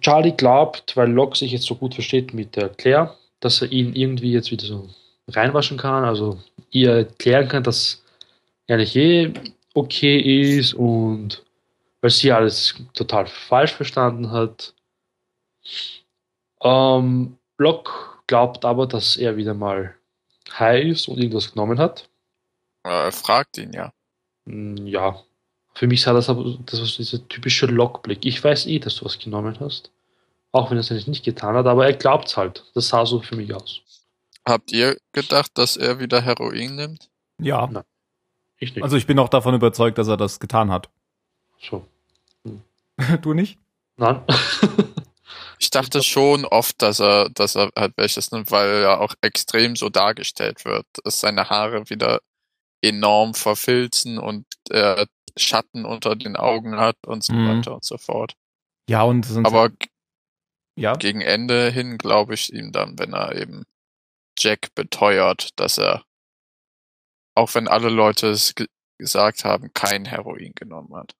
Charlie glaubt, weil Locke sich jetzt so gut versteht mit der Claire, dass er ihn irgendwie jetzt wieder so reinwaschen kann, also ihr erklären kann, dass nicht eh okay ist und weil sie alles total falsch verstanden hat. Ähm, Locke glaubt aber, dass er wieder mal high ist und irgendwas genommen hat. Er fragt ihn ja. Mm, Ja, für mich sah das aber, das war dieser typische Lockblick. Ich weiß eh, dass du was genommen hast. Auch wenn er es eigentlich nicht getan hat, aber er glaubt's halt. Das sah so für mich aus. Habt ihr gedacht, dass er wieder Heroin nimmt? Ja, Na. Ich also ich bin auch davon überzeugt, dass er das getan hat. so. du nicht? Nein. Ich dachte schon oft, dass er, dass er halt welches nimmt, weil er auch extrem so dargestellt wird, dass seine Haare wieder enorm verfilzen und er Schatten unter den Augen hat und so Mhm. weiter und so fort. Ja, und Aber ja, gegen Ende hin glaube ich ihm dann, wenn er eben Jack beteuert, dass er, auch wenn alle Leute es ge gesagt haben, kein Heroin genommen hat.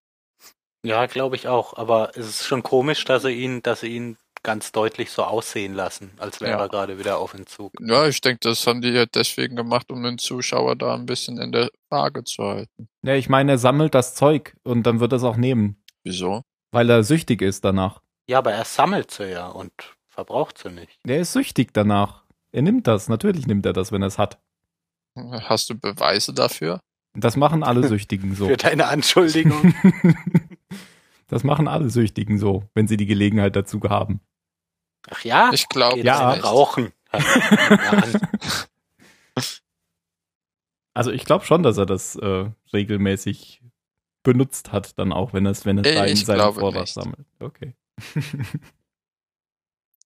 Ja, glaube ich auch. Aber es ist schon komisch, dass sie ihn, dass sie ihn ganz deutlich so aussehen lassen, als wäre Ja. er gerade wieder auf Entzug. Ja, ich denke, das haben die ja deswegen gemacht, um den Zuschauer da ein bisschen in der Waage zu halten. ja, ich meine, er sammelt das Zeug und dann wird er es auch nehmen, Wieso? weil er süchtig ist danach. Ja, aber er sammelt sie ja und verbraucht sie nicht. Er ist süchtig danach. Er nimmt das, natürlich nimmt er das, wenn er es hat. Hast du Beweise dafür? Das machen alle Süchtigen so. Für deine Anschuldigung. das machen alle Süchtigen so, wenn sie die Gelegenheit dazu haben. Ach ja? Ich glaube Ja. Rauchen. Also ich glaube schon, dass er das äh, regelmäßig benutzt hat, dann auch, wenn er es wenn er es Äh, da in seinem Vorrat nicht. sammelt. Okay.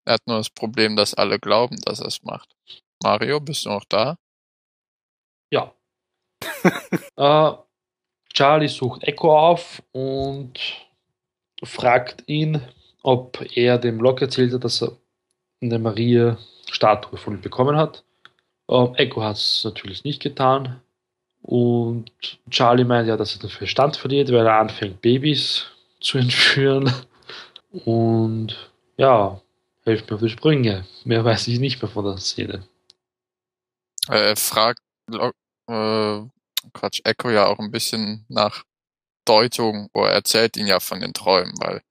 Er hat nur das Problem, dass alle glauben, dass er es macht. Mario, bist du noch da? Ja. äh, Charlie sucht Echo auf und fragt ihn, ob er dem Locke erzählt hat, dass er eine Maria-Statue von ihm bekommen hat. Ähm, Echo hat es natürlich nicht getan. Und Charlie meint ja, dass er den Verstand verliert, weil er anfängt, Babys zu entführen. Und ja, hilft mir auf die Sprünge. Mehr weiß ich nicht mehr von der Szene. Äh, Er fragt äh, Quatsch, Echo ja auch ein bisschen nach Deutung, wo er erzählt ihn ja von den Träumen, weil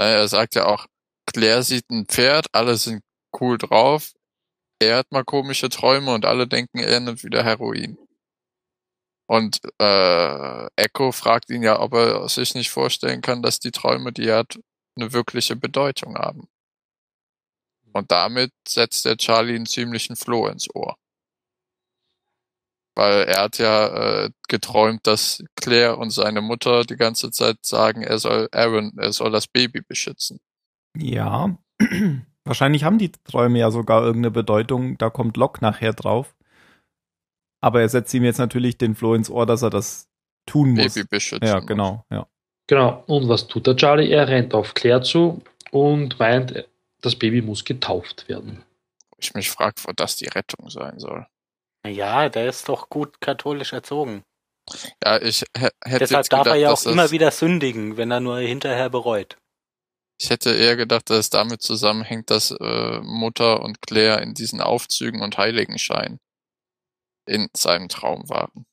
äh, er sagt ja auch, Claire sieht ein Pferd, alle sind cool drauf, er hat mal komische Träume und alle denken, er nimmt wieder Heroin. Und äh, Echo fragt ihn ja, ob er sich nicht vorstellen kann, dass die Träume, die er hat, eine wirkliche Bedeutung haben. Und damit setzt der Charlie einen ziemlichen Floh ins Ohr. Weil er hat ja äh, geträumt, dass Claire und seine Mutter die ganze Zeit sagen, er soll Aaron, er soll das Baby beschützen. Ja, wahrscheinlich haben die Träume ja sogar irgendeine Bedeutung. Da kommt Locke nachher drauf. Aber er setzt ihm jetzt natürlich den Floh ins Ohr, dass er das tun muss. Baby beschützen. Ja, genau, ja. Genau. Und was tut der Charlie? Er rennt auf Claire zu und meint, das Baby muss getauft werden. Ich mich frage, wo das die Rettung sein soll. Ja, der ist doch gut katholisch erzogen. Ja, ich hä- hätte Deshalb jetzt darf gedacht, er ja auch immer wieder sündigen, wenn er nur hinterher bereut. Ich hätte eher gedacht, dass es damit zusammenhängt, dass äh, Mutter und Claire in diesen Aufzügen und Heiligenschein in seinem Traum waren.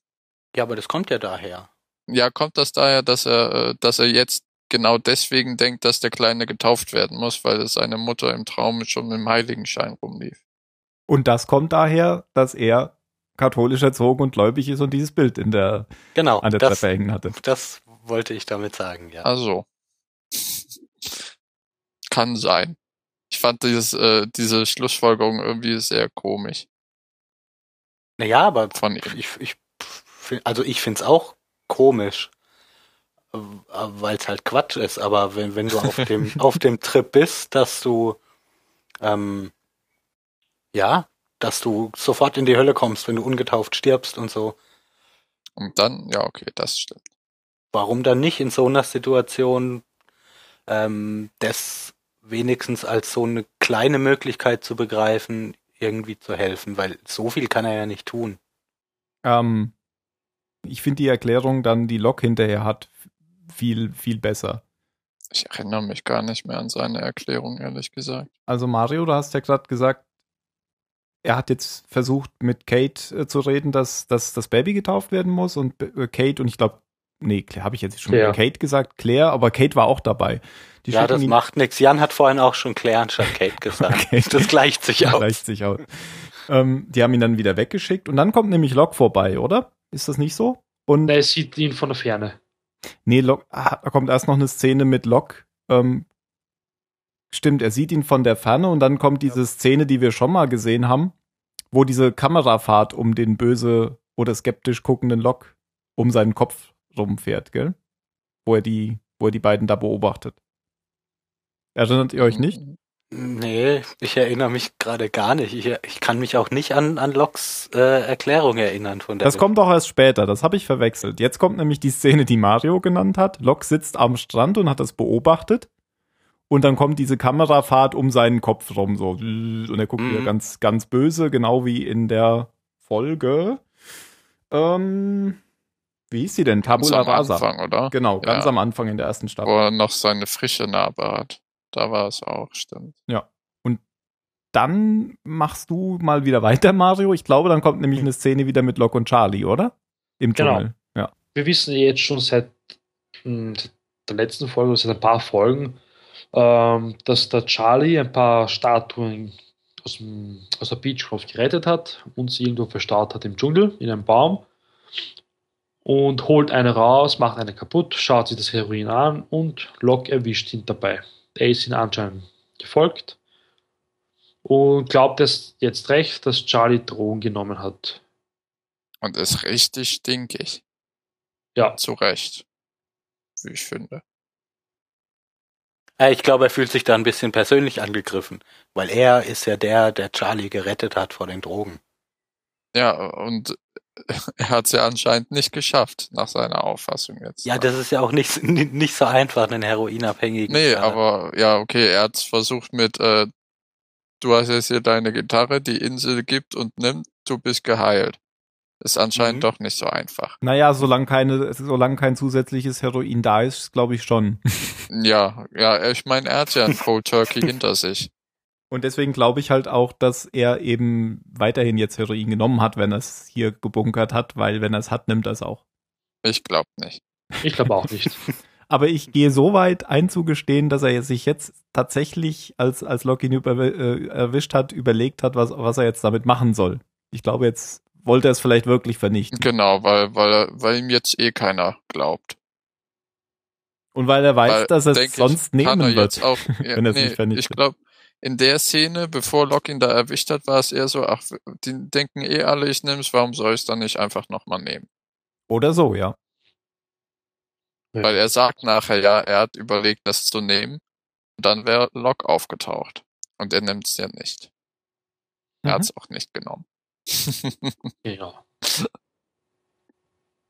Ja, aber das kommt ja daher. Ja, kommt das daher, dass er, äh, dass er jetzt genau deswegen denkt, dass der Kleine getauft werden muss, weil seine Mutter im Traum schon im Heiligenschein rumlief. Und das kommt daher, dass er katholisch erzogen und gläubig ist und dieses Bild in der, Genau. an der das, Treppe hängen hatte. das wollte ich damit sagen, ja. Also. Kann sein. Ich fand dieses, äh, diese Schlussfolgerung irgendwie sehr komisch Naja, aber von ihm. ich, ich, also ich find's auch komisch, weil es halt Quatsch ist. Aber wenn, wenn du auf dem, auf dem Trip bist, dass du, ähm, ja, dass du sofort in die Hölle kommst, wenn du ungetauft stirbst und so. Und dann, ja, okay, das stimmt. Warum dann nicht in so einer Situation ähm, das wenigstens als so eine kleine Möglichkeit zu begreifen, irgendwie zu helfen, weil so viel kann er ja nicht tun. Ähm, ich finde die Erklärung dann, die Lok hinterher hat, viel, viel besser. Ich erinnere mich gar nicht mehr an seine Erklärung, ehrlich gesagt. Also Mario, du hast ja gerade gesagt, er hat jetzt versucht mit Kate äh, zu reden, dass, dass das Baby getauft werden muss und äh, Kate und ich glaube, nee, Claire habe ich jetzt schon Claire. Kate gesagt, Claire, aber Kate war auch dabei. Die ja, das macht nichts. Jan hat vorhin auch schon Claire anstatt Kate gesagt. Okay. Das gleicht sich aus. gleicht sich aus. ähm, die haben ihn dann wieder weggeschickt und dann kommt nämlich Locke vorbei, oder? Ist das nicht so? Und Er sieht ihn von der Ferne. Nee, Locke, ah, da kommt erst noch eine Szene mit Locke. Ähm, stimmt, er sieht ihn von der Ferne und dann kommt diese Szene, die wir schon mal gesehen haben, wo diese Kamerafahrt um den böse oder skeptisch guckenden Locke um seinen Kopf rumfährt, gell? Wo er die, wo er die beiden da beobachtet. Erinnert ihr euch nicht? Nee, ich erinnere mich gerade gar nicht. Ich, ich kann mich auch nicht an, an Locks äh, Erklärung erinnern von der. Das kommt auch erst später, das habe ich verwechselt. Jetzt kommt nämlich die Szene, die Mario genannt hat. Locke sitzt am Strand und hat das beobachtet. Und dann kommt diese Kamerafahrt um seinen Kopf rum, so. Und er guckt Mhm. wieder ganz, ganz böse, genau wie in der Folge. Ähm, wie hieß sie denn? Ganz Tabula am Rasa. Anfang, oder? Genau, ganz Ja. am Anfang in der ersten Staffel. Wo er noch seine frische Narbe hat. Da war es auch, stimmt. Dann machst du mal wieder weiter, Mario. Ich glaube, dann kommt nämlich eine Szene wieder mit Locke und Charlie, oder? Im Genau. Tunnel. Ja. Wir wissen jetzt schon seit mh, der letzten Folge, oder seit ein paar Folgen, ähm, dass der Charlie ein paar Statuen aus, dem, aus der Beechcroft gerettet hat und sie irgendwo verstaut hat im Dschungel, in einem Baum. Und holt eine raus, macht eine kaputt, schaut sich das Heroin an und Locke erwischt ihn dabei. Er ist ihm anscheinend gefolgt und glaubt es jetzt recht, dass Charlie Drogen genommen hat. Und ist richtig stinkig. Ja, Zu Recht. Wie ich finde. Äh, ich glaube, er fühlt sich da ein bisschen persönlich angegriffen, weil er ist ja der, der Charlie gerettet hat vor den Drogen. Ja, und er hat es ja anscheinend nicht geschafft, nach seiner Auffassung jetzt. Ja, das ist ja auch nicht, nicht so einfach, einen Heroinabhängigen. Nee, äh, aber ja, okay, er hat es versucht mit, äh, du hast jetzt hier deine Gitarre, die Insel gibt und nimmt, du bist geheilt. Ist anscheinend Mhm. doch nicht so einfach. Naja, solange keine, solange kein zusätzliches Heroin da ist, glaube ich schon. Ja, ja, ich meine, er hat ja einen Cold Turkey hinter sich. Und deswegen glaube ich halt auch, dass er eben weiterhin jetzt Heroin genommen hat, wenn er es hier gebunkert hat, weil wenn er es hat, nimmt er es auch. Ich glaube nicht. ich glaube auch nicht. Aber ich gehe so weit einzugestehen, dass er sich jetzt tatsächlich, als, als Locke ihn über, äh, erwischt hat, überlegt hat, was, was er jetzt damit machen soll. Ich glaube, jetzt wollte er es vielleicht wirklich vernichten. Genau, weil, weil, weil ihm jetzt eh keiner glaubt. Und weil er weiß, Weil, dass er es ich, sonst er nehmen wird. auch, ja, wenn er es nee, nicht vernichtet. Ich glaube, in der Szene, bevor Locke ihn da erwischt hat, war es eher so, ach, die denken eh alle, ich nehme es, warum soll ich es dann nicht einfach nochmal nehmen? Oder so, ja. Ja. Weil er sagt nachher, ja, er hat überlegt, das zu nehmen. Und dann wäre Locke aufgetaucht. Und er nimmt es ja nicht. Er Mhm. hat es auch nicht genommen. Ja.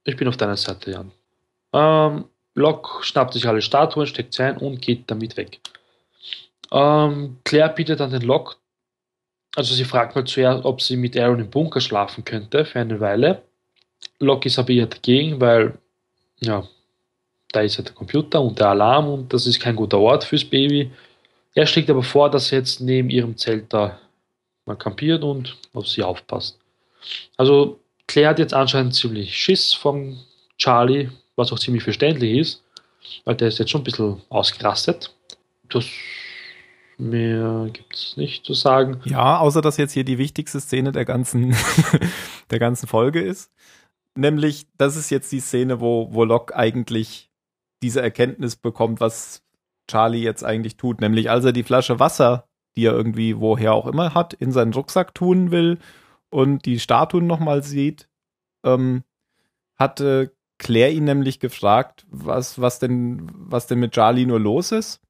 Ich bin auf deiner Seite, Jan. Ähm, Locke schnappt sich alle Statuen, steckt sie ein und geht damit weg. Ähm, Claire bietet an den Locke, also sie fragt mal zuerst, ob sie mit Aaron im Bunker schlafen könnte für eine Weile. Locke ist aber eher dagegen, weil, ja, da ist ja der Computer und der Alarm und das ist kein guter Ort fürs Baby. Er schlägt aber vor, dass er jetzt neben ihrem Zelt da mal kampiert und auf sie aufpasst. Also Claire hat jetzt anscheinend ziemlich Schiss vom Charlie, was auch ziemlich verständlich ist, weil der ist jetzt schon ein bisschen ausgerastet. Das mehr gibt es nicht zu sagen. Ja, außer dass jetzt hier die wichtigste Szene der ganzen, der ganzen Folge ist. Nämlich, das ist jetzt die Szene, wo, wo Locke eigentlich diese Erkenntnis bekommt, was Charlie jetzt eigentlich tut. Nämlich als er die Flasche Wasser, die er irgendwie woher auch immer hat, in seinen Rucksack tun will und die Statuen nochmal sieht, ähm, hatte Claire ihn nämlich gefragt, was, was denn, was denn mit Charlie nur los ist.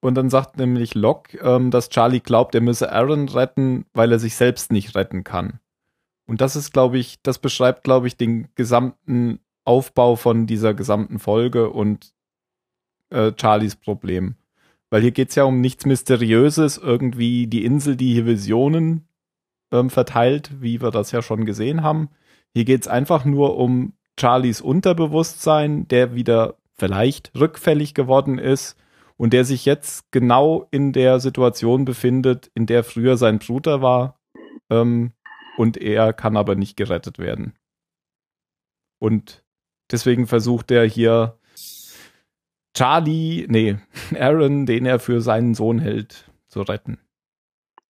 Und dann sagt nämlich Locke, ähm, dass Charlie glaubt, er müsse Aaron retten, weil er sich selbst nicht retten kann. Und das ist, glaube ich, das beschreibt, glaube ich, den gesamten Aufbau von dieser gesamten Folge und äh, Charlies Problem. Weil hier geht es ja um nichts Mysteriöses, irgendwie die Insel, die hier Visionen ähm, verteilt, wie wir das ja schon gesehen haben. Hier geht es einfach nur um Charlies Unterbewusstsein, der wieder vielleicht rückfällig geworden ist und der sich jetzt genau in der Situation befindet, in der früher sein Bruder war. Ähm, und er kann aber nicht gerettet werden. Und deswegen versucht er hier Charlie, nee, Aaron, den er für seinen Sohn hält, zu retten.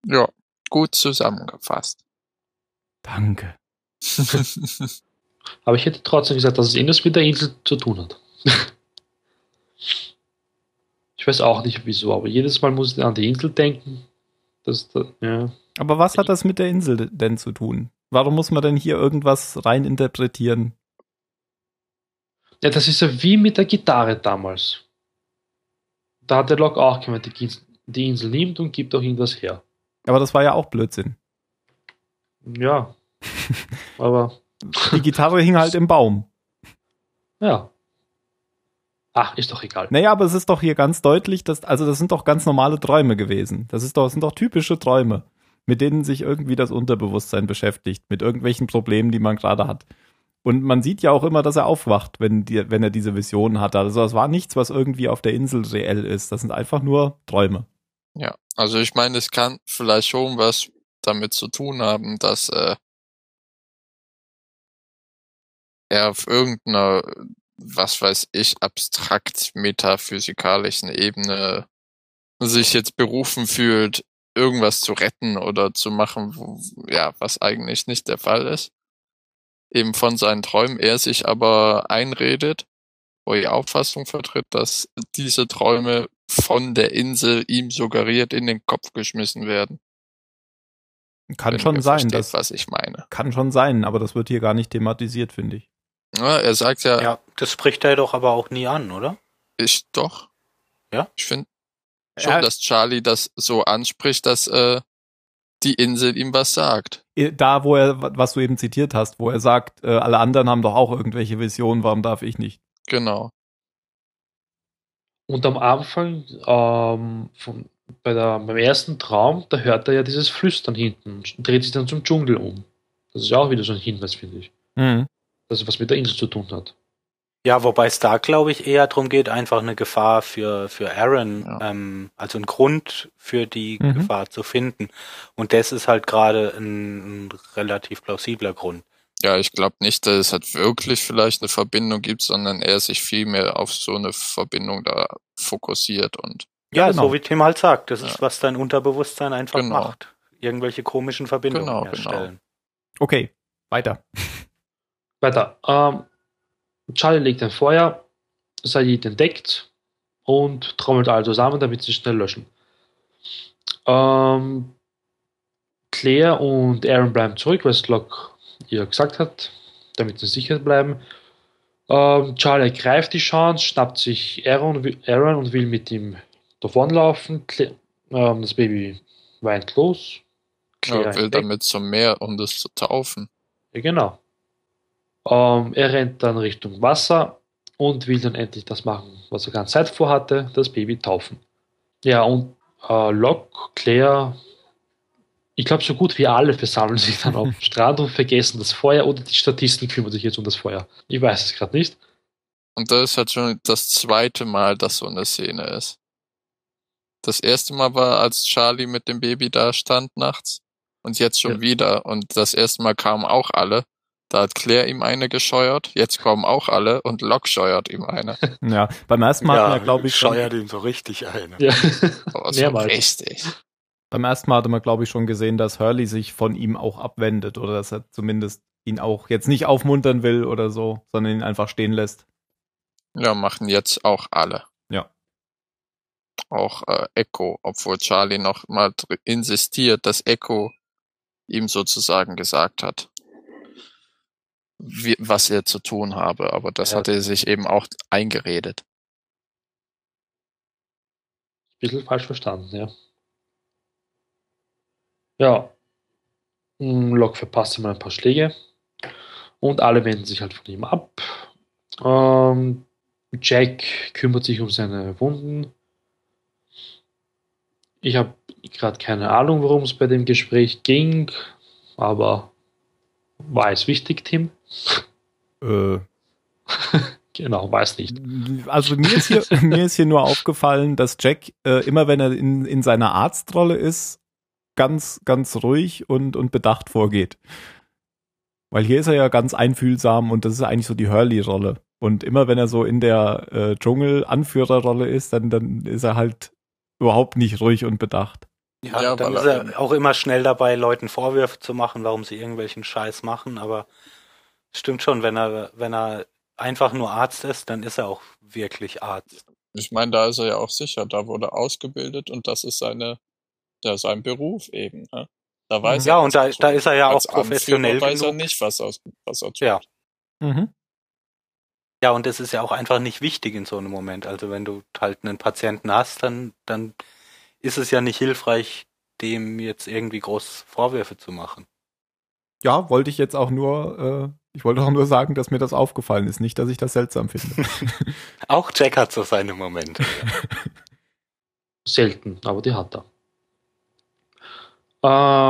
Ja, gut zusammengefasst. Danke. Aber ich hätte trotzdem gesagt, dass es irgendwas mit der Insel zu tun hat. ich weiß auch nicht wieso, aber jedes Mal muss ich an die Insel denken. Das, das, ja. Aber was hat das mit der Insel denn zu tun? Warum muss man denn hier irgendwas reininterpretieren? Ja, das ist ja wie mit der Gitarre damals. Da hat der Locke auch gemeint, die, die Insel nimmt und gibt auch irgendwas her. Aber das war ja auch Blödsinn. Ja. aber. Die Gitarre hing halt im Baum. Ja. Ach, ist doch egal. Naja, aber es ist doch hier ganz deutlich, dass, also das sind doch ganz normale Träume gewesen. Das ist doch, das sind doch typische Träume, mit denen sich irgendwie das Unterbewusstsein beschäftigt, mit irgendwelchen Problemen, die man gerade hat. Und man sieht ja auch immer, dass er aufwacht, wenn, die, wenn er diese Visionen hat. Also es war nichts, was irgendwie auf der Insel reell ist. Das sind einfach nur Träume. Ja, also ich meine, es kann vielleicht schon was damit zu tun haben, dass äh, er auf irgendeiner, was weiß ich, abstrakt metaphysikalischen Ebene sich jetzt berufen fühlt, irgendwas zu retten oder zu machen, wo, ja, was eigentlich nicht der Fall ist eben von seinen Träumen, er sich aber einredet, wo er die Auffassung vertritt, dass diese Träume von der Insel ihm suggeriert in den Kopf geschmissen werden. Kann schon sein, versteht, das was ich meine. kann schon sein, aber das wird hier gar nicht thematisiert, finde ich. Ja, er sagt ja, Ja, das spricht er doch aber auch nie an, oder? ich doch. Ja? Ich finde schon, dass Charlie das so anspricht, dass äh, die Insel ihm was sagt. Da, wo er, was du eben zitiert hast, wo er sagt, äh, alle anderen haben doch auch irgendwelche Visionen, warum darf ich nicht? Genau. Und am Anfang, ähm, von, bei der, beim ersten Traum, da hört er ja dieses Flüstern hinten und dreht sich dann zum Dschungel um. Das ist ja auch wieder so ein Hinweis, finde ich. Mhm. Dass es was mit der Insel zu tun hat. Ja, wobei es da, glaube ich, eher darum geht, einfach eine Gefahr für, für Aaron, Ja. ähm, also einen Grund für die Mhm. Gefahr zu finden. Und das ist halt gerade ein, ein relativ plausibler Grund. Ja, ich glaube nicht, dass es halt wirklich vielleicht eine Verbindung gibt, sondern er sich viel mehr auf so eine Verbindung da fokussiert und Ja, genau. so wie Tim halt sagt, das ist, Ja. was dein Unterbewusstsein einfach Genau. macht. Irgendwelche komischen Verbindungen Genau, herstellen. Okay, weiter. Weiter. Ähm, Charlie legt ein Feuer, Said entdeckt und trommelt alle zusammen, damit sie schnell löschen. Ähm, Claire und Aaron bleiben zurück, was Locke ihr gesagt hat, damit sie sicher bleiben. Ähm, Charlie ergreift die Chance, schnappt sich Aaron, Aaron und will mit ihm davonlaufen. Cla- ähm, das Baby weint los. Claire ja, will damit zum Meer, um das zu taufen. ja, genau. Ähm, er rennt dann Richtung Wasser und will dann endlich das machen, was er ganz Zeit vorhatte, das Baby taufen. Ja, und äh, Locke, Claire, ich glaube, so gut wie alle versammeln sich dann auf dem Strand und vergessen das Feuer oder die Statisten kümmern sich jetzt um das Feuer. Ich weiß es gerade nicht. Und das ist halt schon das zweite Mal, dass so eine Szene ist. Das erste Mal war, als Charlie mit dem Baby da stand nachts. Und jetzt schon Ja. wieder. Und das erste Mal kamen auch alle. Da hat Claire ihm eine gescheuert. Jetzt kommen auch alle und Locke scheuert ihm eine. Ja, beim ersten Mal, ja, glaube ich, schon, scheuert ihm so richtig ein. Ja. Aber so Mehrmals. richtig. beim ersten Mal hatte man, glaube ich, schon gesehen, dass Hurley sich von ihm auch abwendet oder dass er zumindest ihn auch jetzt nicht aufmuntern will oder so, sondern ihn einfach stehen lässt. Ja, machen jetzt auch alle. Ja. Auch äh, Echo, obwohl Charlie noch mal insistiert, dass Echo ihm sozusagen gesagt hat, wie, was er zu tun habe. Aber das Ja. hat er sich eben auch eingeredet. bisschen falsch verstanden, ja. Ja. Mm, Locke verpasst ihm ein paar Schläge. Und alle wenden sich halt von ihm ab. Ähm, Jack kümmert sich um seine Wunden. Ich habe gerade keine Ahnung, worum es bei dem Gespräch ging, aber war es wichtig, Tim? Äh, Genau, weiß nicht. Also mir ist hier, mir ist hier nur aufgefallen, dass Jack äh, immer, wenn er in, in seiner Arztrolle ist, ganz, ganz ruhig und, und bedacht vorgeht. Weil hier ist er ja ganz einfühlsam und das ist eigentlich so die Hurley-Rolle. Und immer wenn er so in der äh, Dschungel-Anführerrolle ist, dann, dann ist er halt überhaupt nicht ruhig und bedacht. Ja, Ja, dann ist er auch immer schnell dabei, Leuten Vorwürfe zu machen, warum sie irgendwelchen Scheiß machen, aber stimmt schon, wenn er, wenn er einfach nur Arzt ist, dann ist er auch wirklich Arzt. Ich meine, da ist er ja auch sicher, da wurde er ausgebildet und das ist seine, der sein Beruf eben. Ne? Da weiß Ja, er, und da, er tut. da ist er ja auch Als Anführer professionell weiß er genug. nicht, was er, was er tut. Ja. Mhm. Ja, und das ist ja auch einfach nicht wichtig in so einem Moment. Also wenn du halt einen Patienten hast, dann, dann ist es ja nicht hilfreich, dem jetzt irgendwie groß Vorwürfe zu machen. Ja, wollte ich jetzt auch nur, äh, ich wollte auch nur sagen, dass mir das aufgefallen ist, nicht, dass ich das seltsam finde. Auch Jack hat so seine Momente. Selten, aber die hat er.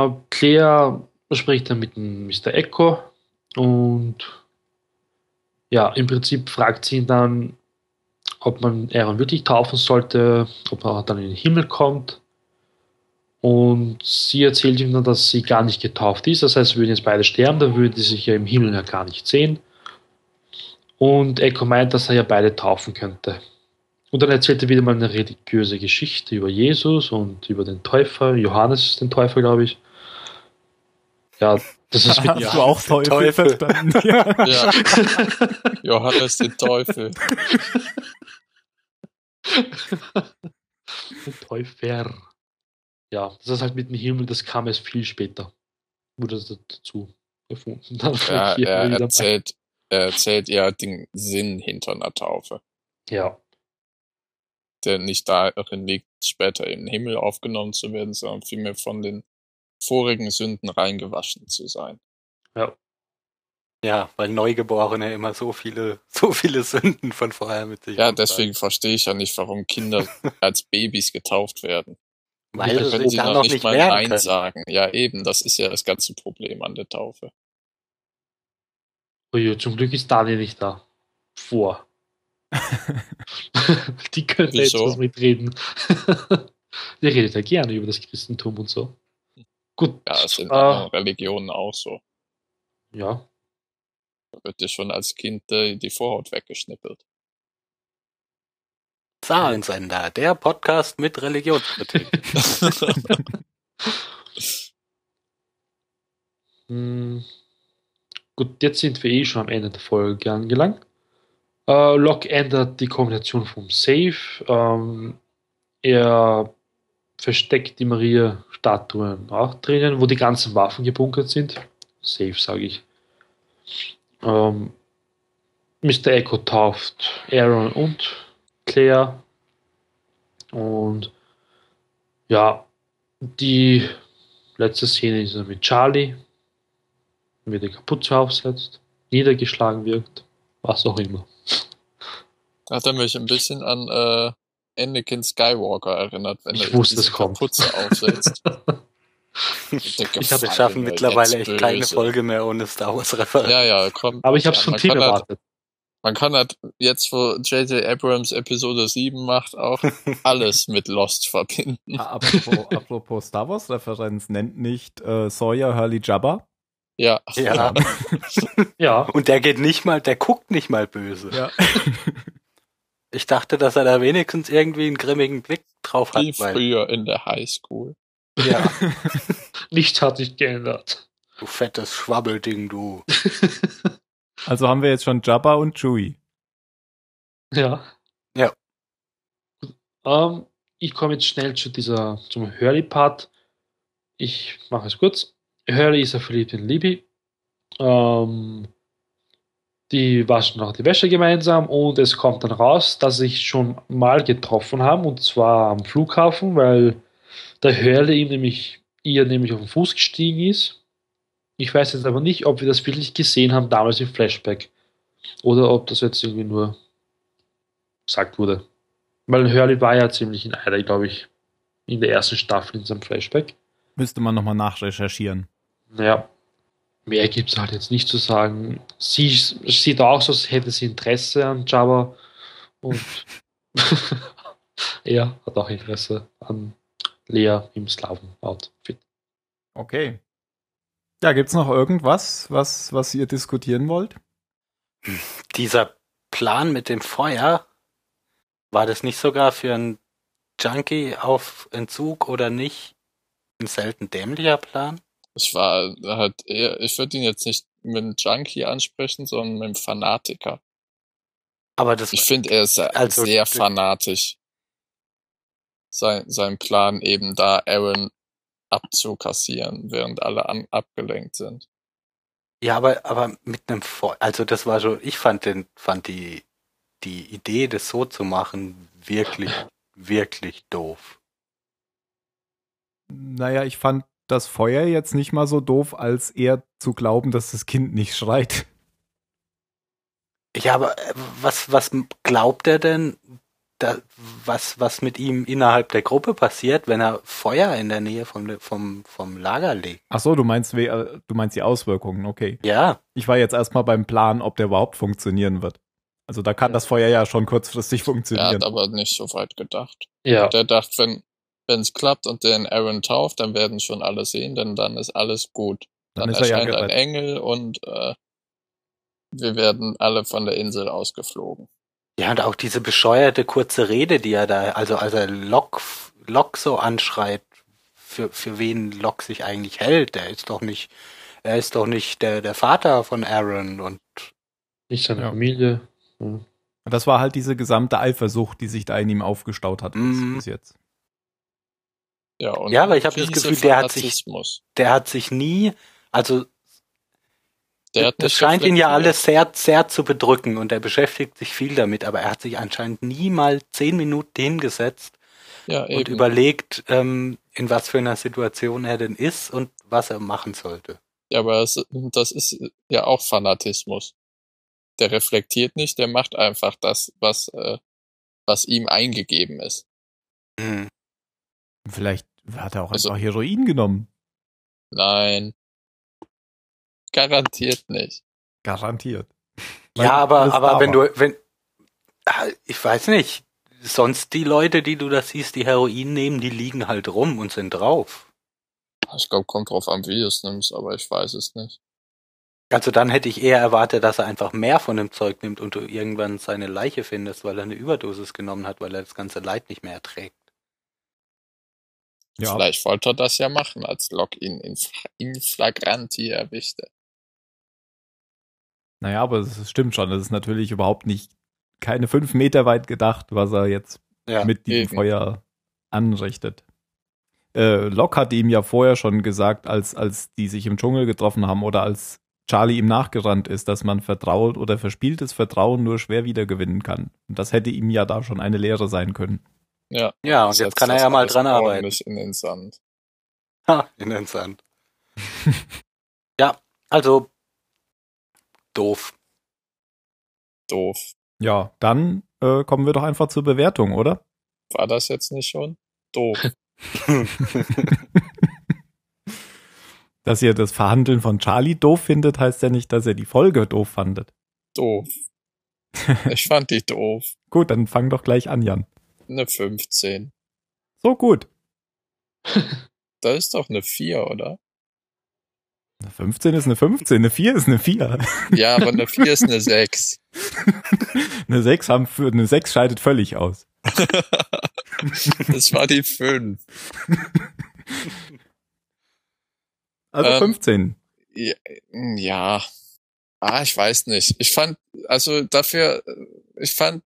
Äh, Claire spricht dann mit dem Mr. Echo und ja, im Prinzip fragt sie ihn dann, ob man Aaron wirklich taufen sollte, ob er dann in den Himmel kommt. Und sie erzählt ihm dann, dass sie gar nicht getauft ist. Das heißt, sie würden jetzt beide sterben, dann würden sie sich ja im Himmel ja gar nicht sehen. Und Echo meint, dass er ja beide taufen könnte. Und dann erzählt er wieder mal eine religiöse Geschichte über Jesus und über den Täufer, Johannes den Täufer, glaube ich. Ja, das ist mit Hast Ja, du auch Teufel, Teufel. verstanden? Ja. Ja. Johannes den Teufel. den Täufer. Ja, das ist halt mit dem Himmel, das kam erst viel später. Wurde das dazu erfunden. Dann Ja, er erzählt, er erzählt ja den Sinn hinter einer Taufe, Ja, der nicht darin liegt, später im Himmel aufgenommen zu werden, sondern vielmehr von den vorigen Sünden reingewaschen zu sein. Ja, weil Neugeborene immer so viele, so viele Sünden von vorher mit sich Ja, deswegen verstehe ich ja nicht, warum Kinder als Babys getauft werden. Weil sie die dann noch nicht nicht mal werden Nein können. sagen. Ja, eben, das ist ja das ganze Problem an der Taufe. Oje, zum Glück ist Dani nicht da. Vor. Die könnte jetzt was mitreden. Die redet ja gerne über das Christentum und so. Gut. Ja, ist in äh, anderen Religionen auch so. ja. Da wird dir schon als Kind äh, die Vorhaut weggeschnippelt. Zahlensender, der Podcast mit Religionskritik. Hm. Gut, jetzt sind wir eh schon am Ende der Folge angelangt. Äh, Locke ändert die Kombination vom Safe. Ähm, er versteckt die Maria-Statuen auch drinnen, wo die ganzen Waffen gebunkert sind. Safe, sage ich. Ähm, Mr. Echo tauft Aaron und Claire. Und ja, die letzte Szene ist mit Charlie, wie die Kapuze aufsetzt, niedergeschlagen wirkt, was auch immer. Hat er mich ein bisschen an äh, Anakin Skywalker erinnert, wenn Ich er wusste, diese es kommt. Kapuze aufsetzt. Ich hab- Wir Gefallene, schaffen mittlerweile echt keine. Folge mehr ohne Star Wars Referenz. Ja, ja, komm. Aber ich habe es von halt, erwartet. Man kann halt jetzt, wo J.J. Abrams Episode 7 macht, auch alles mit Lost verbinden. Ah, apropos, apropos Star Wars Referenz, nennt nicht äh, Sawyer Hurley Jabba? Ja. Ja. Ja, Und der geht nicht mal, der guckt nicht mal böse. Ja. Ich dachte, dass er da wenigstens irgendwie einen grimmigen Blick drauf hat. Wie Weil, früher in der Highschool. ja, nichts hat sich geändert. du fettes Schwabbelding, du. Also haben wir jetzt schon Jabba und Chewie. Ja. Ja. Ähm, ich komme jetzt schnell zu dieser, zum Hurley-Part. Ich mache es kurz. Hurley ist ja verliebt in Libby. Ähm, die waschen auch die Wäsche gemeinsam und es kommt dann raus, dass sie sich schon mal getroffen haben und zwar am Flughafen, weil der Hurley ihm nämlich, ihr nämlich auf den Fuß gestiegen ist. Ich weiß jetzt aber nicht, ob wir das wirklich gesehen haben damals im Flashback oder ob das jetzt irgendwie nur gesagt wurde. Weil Hurley war ja ziemlich in Eider, glaube ich, in der ersten Staffel in seinem Flashback. Müsste man nochmal nachrecherchieren. Naja, mehr gibt es halt jetzt nicht zu sagen. Sie sieht auch so, als hätte sie Interesse an Jabba und er hat auch Interesse an Lea im Slaven-Outfit. Okay. Ja, gibt's noch irgendwas, was, was ihr diskutieren wollt? Dieser Plan mit dem Feuer, war das nicht sogar für einen Junkie auf Entzug oder nicht ein selten dämlicher Plan? Ich war halt eher, ich würde ihn jetzt nicht mit einem Junkie ansprechen, sondern mit einem Fanatiker. Aber das Ich finde, er ist Also, sehr fanatisch. Sein, sein Plan eben da Aaron abzukassieren, während alle an, abgelenkt sind. Ja, aber, aber mit einem Feuer, also das war schon, ich fand den, fand die, die Idee, das so zu machen, wirklich, wirklich doof. Naja, ich fand das Feuer jetzt nicht mal so doof, als eher zu glauben, dass das Kind nicht schreit. Ja, aber äh, was, was glaubt er denn, da, was, was mit ihm innerhalb der Gruppe passiert, wenn er Feuer in der Nähe vom, vom, vom Lager legt? Ach so, du meinst, äh, du meinst die Auswirkungen, okay. Ja, Ich war jetzt erstmal beim Plan, ob der überhaupt funktionieren wird. Also da kann das Feuer ja schon kurzfristig Er funktionieren. hat aber nicht so weit gedacht. Ja, Der dachte, wenn wenn es klappt und den Aaron tauft, dann werden schon alle sehen, denn dann ist alles gut. Dann Dann, ist er ja erscheint ein. Engel und äh, wir werden alle von der Insel ausgeflogen. Ja, und auch diese bescheuerte kurze Rede, die er da, also als er Locke, Locke so anschreit, für, für wen Locke sich eigentlich hält, der ist doch nicht, er ist doch nicht der, der Vater von Aaron und nicht seine Ja. Familie. Ja. Das war halt diese gesamte Eifersucht, die sich da in ihm aufgestaut hat bis, Mhm. bis jetzt. Ja, und Ja, aber ich hab das Gefühl, der hat sich- der hat sich nie, also Der das scheint ihn ja alles sehr, sehr zu bedrücken und er beschäftigt sich viel damit, aber er hat sich anscheinend nie mal zehn Minuten hingesetzt Ja, und eben. überlegt, ähm, in was für einer Situation er denn ist und was er machen sollte. Ja, aber das, das ist ja auch Fanatismus. Der reflektiert nicht, der macht einfach das, was, äh, was ihm eingegeben ist. Hm. Vielleicht hat er auch Also- einfach Heroin genommen. Nein. Garantiert nicht. Garantiert. Weil Ja, aber, aber wenn du, wenn, Ah, ich weiß nicht, sonst die Leute, die du da siehst, die Heroin nehmen, die liegen halt rum und sind drauf. Ich glaube, kommt drauf an, wie du es nimmst, aber ich weiß es nicht. Also dann hätte ich eher erwartet, dass er einfach mehr von dem Zeug nimmt und du irgendwann seine Leiche findest, weil er eine Überdosis genommen hat, weil er das ganze Leid nicht mehr erträgt. Ja. Vielleicht wollte er das ja machen, als Locke ihn in, in Flagranti erwischte. Naja, aber es stimmt schon. Das ist natürlich überhaupt nicht keine fünf Meter weit gedacht, was er jetzt Ja. mit diesem eben. Feuer anrichtet. Äh, Locke hat ihm ja vorher schon gesagt, als, als die sich im Dschungel getroffen haben oder als Charlie ihm nachgerannt ist, dass man vertraut oder verspieltes Vertrauen nur schwer wiedergewinnen kann. Und das hätte ihm ja da schon eine Lehre sein können. Ja, Ja, und jetzt kann er ja mal dran arbeiten. in den Sand. Ha, in den Sand. ja, also doof. Doof. Ja, dann äh, kommen wir doch einfach zur Bewertung, oder? War das jetzt nicht schon? Doof. Dass ihr das Verhandeln von Charlie doof findet, heißt ja nicht, dass ihr die Folge doof fandet. Doof. Ich fand die doof. Gut, dann fang doch gleich an, Jan. Eine 15. So gut. Da ist doch eine 4, oder? Eine 15 ist eine 15, eine 4 ist eine 4. Ja, aber eine 4 ist eine 6. Eine 6 haben für eine 6 scheidet völlig aus. Das war die 5. Also Ähm, 15. Ja, ja. Ah, ich weiß nicht. Ich fand, also dafür, ich fand